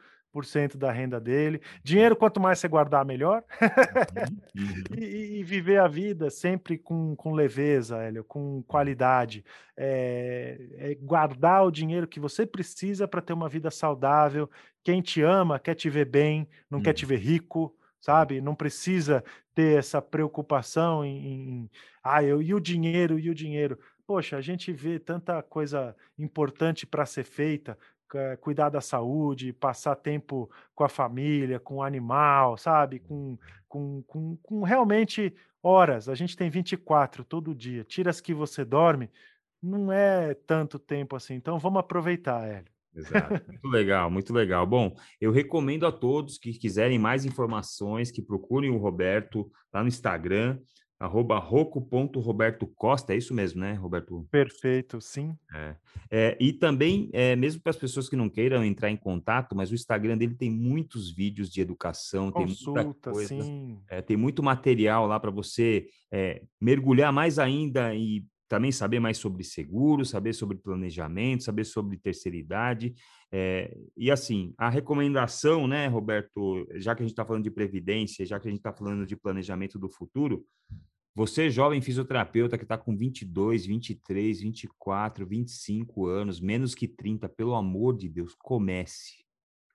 da renda dele. Dinheiro, quanto mais você guardar, melhor. Uhum. e, e, viver a vida sempre com, com leveza, Hélio, com qualidade. É, é guardar o dinheiro que você precisa para ter uma vida saudável. Quem te ama quer te ver bem, não quer te uhum. ver rico sabe? Não precisa ter essa preocupação em, em ah, eu e o dinheiro e o dinheiro. Poxa, a gente vê tanta coisa importante para ser feita, cuidar da saúde, passar tempo com a família, com o animal, sabe? Com, com, com, com realmente horas. A gente tem 24 todo dia. Tira as que você dorme, não é tanto tempo assim. Então vamos aproveitar, Hélio. Exato. Muito legal, muito legal. Bom, eu recomendo a todos que quiserem mais informações que procurem o Roberto lá no Instagram, arroba roco.robertocosta, é isso mesmo, né, Roberto? Perfeito, sim. É. É, e também, é, mesmo para as pessoas que não queiram entrar em contato, mas o Instagram dele tem muitos vídeos de educação, Consulta, tem muita coisa, sim. É, tem muito material lá para você é, mergulhar mais ainda e também saber mais sobre seguro, saber sobre planejamento, saber sobre terceira idade. É, e assim, a recomendação, né, Roberto, já que a gente está falando de previdência, já que a gente está falando de planejamento do futuro, você, jovem fisioterapeuta que está com 22, 23, 24, 25 anos, menos que 30, pelo amor de Deus, comece.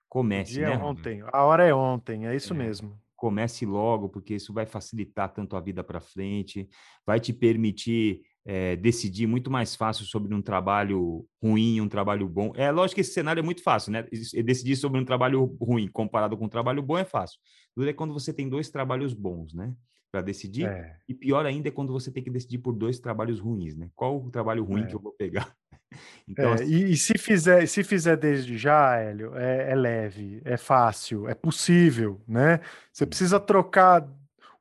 Comece, dia né? É ontem, a hora é ontem, é isso é. mesmo comece logo, porque isso vai facilitar tanto a vida para frente, vai te permitir é, decidir muito mais fácil sobre um trabalho ruim, um trabalho bom. É lógico que esse cenário é muito fácil, né? Decidir sobre um trabalho ruim comparado com um trabalho bom é fácil. Duro é quando você tem dois trabalhos bons, né? Para decidir. É. E pior ainda é quando você tem que decidir por dois trabalhos ruins, né? Qual o trabalho ruim é. que eu vou pegar? Então, é, assim... e, e, se fizer, se fizer desde já, Hélio, é, é leve, é fácil, é possível, né? Você precisa trocar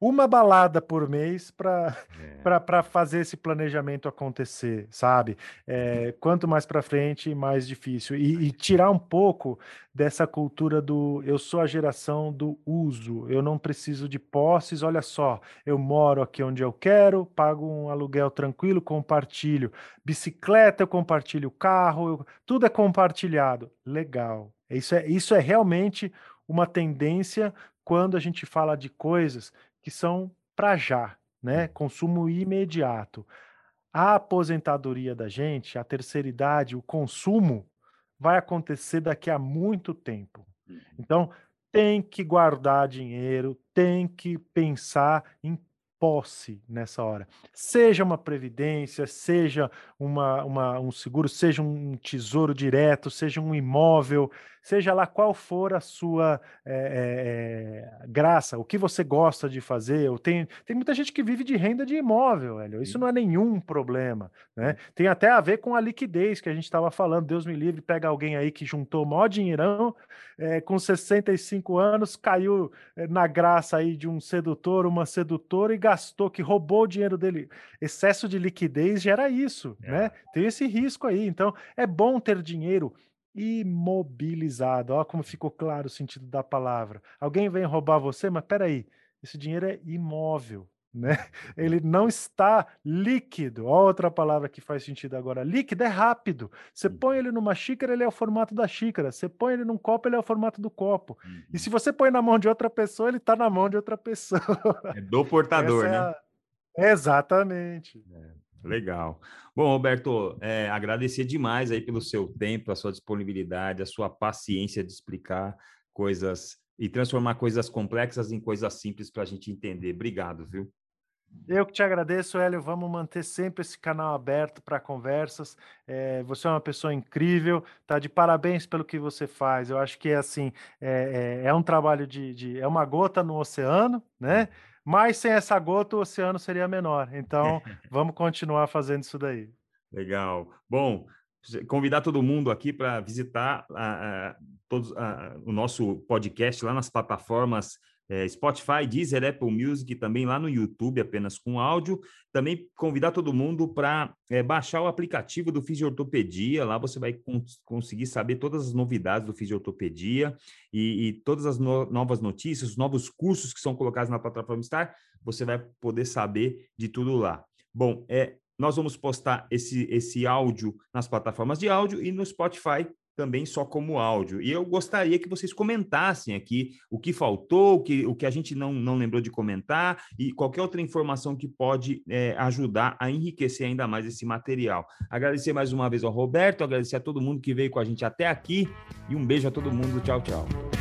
uma balada por mês para é. fazer esse planejamento acontecer, sabe? É, quanto mais para frente, mais difícil. E, e, tirar um pouco dessa cultura do eu sou a geração do uso, eu não preciso de posses, olha só, eu moro aqui onde eu quero, pago um aluguel tranquilo, compartilho. Bicicleta, eu compartilho carro, eu, tudo é compartilhado. Legal. Isso é, isso é realmente uma tendência quando a gente fala de coisas que são para já, né? Hum. Consumo imediato. A aposentadoria da gente, a terceira idade, o consumo vai acontecer daqui a muito tempo. Uhum. Então, tem que guardar dinheiro, tem que pensar em posse nessa hora. Seja uma previdência, seja uma, uma, um seguro, seja um tesouro direto, seja um imóvel, seja lá qual for a sua é, é, graça, o que você gosta de fazer. Tem, tem muita gente que vive de renda de imóvel, velho. Isso não é nenhum problema. Né? Tem até a ver com a liquidez que a gente estava falando. Deus me livre, pega alguém aí que juntou o maior dinheirão, é, com 65 anos, caiu na graça aí de um sedutor, uma sedutora e gastou, que roubou o dinheiro dele. Excesso de liquidez gera isso, é. né? Tem esse risco aí. Então, é bom ter dinheiro imobilizado. Olha como ficou claro o sentido da palavra. Alguém vem roubar você, mas peraí, esse dinheiro é imóvel. Né? Ele não está líquido. Outra palavra que faz sentido agora. Líquido é rápido. Você põe ele numa xícara, ele é o formato da xícara. Você põe ele num copo, ele é o formato do copo. Uhum. E se você põe na mão de outra pessoa, ele está na mão de outra pessoa. É do portador, é né? A... Exatamente. É. Legal. Bom, Roberto, é, agradecer demais aí pelo seu tempo, a sua disponibilidade, a sua paciência de explicar coisas e transformar coisas complexas em coisas simples para a gente entender. Obrigado, viu? Eu que te agradeço, Hélio. Vamos manter sempre esse canal aberto para conversas. É, você é uma pessoa incrível, tá? De parabéns pelo que você faz. Eu acho que é assim, é, é, é um trabalho de, de, é uma gota no oceano, né? Mas sem essa gota o oceano seria menor. Então, vamos continuar fazendo isso daí. Legal. Bom, convidar todo mundo aqui para visitar a, a, todos, a, o nosso podcast lá nas plataformas é, Spotify, Deezer, Apple Music, também lá no YouTube, apenas com áudio. Também convidar todo mundo para é, baixar o aplicativo do Fisiortopedia. Lá você vai conseguir saber todas as novidades do Fisiortopedia e, e todas as no novas notícias, os novos cursos que são colocados na plataforma Star. Você vai poder saber de tudo lá. Bom, é, nós vamos postar esse, esse áudio nas plataformas de áudio e no Spotify também só como áudio. E eu gostaria que vocês comentassem aqui o que faltou, o que, o que a gente não, não lembrou de comentar e qualquer outra informação que pode é, ajudar a enriquecer ainda mais esse material. Agradecer mais uma vez ao Roberto, agradecer a todo mundo que veio com a gente até aqui e um beijo a todo mundo. Tchau, tchau.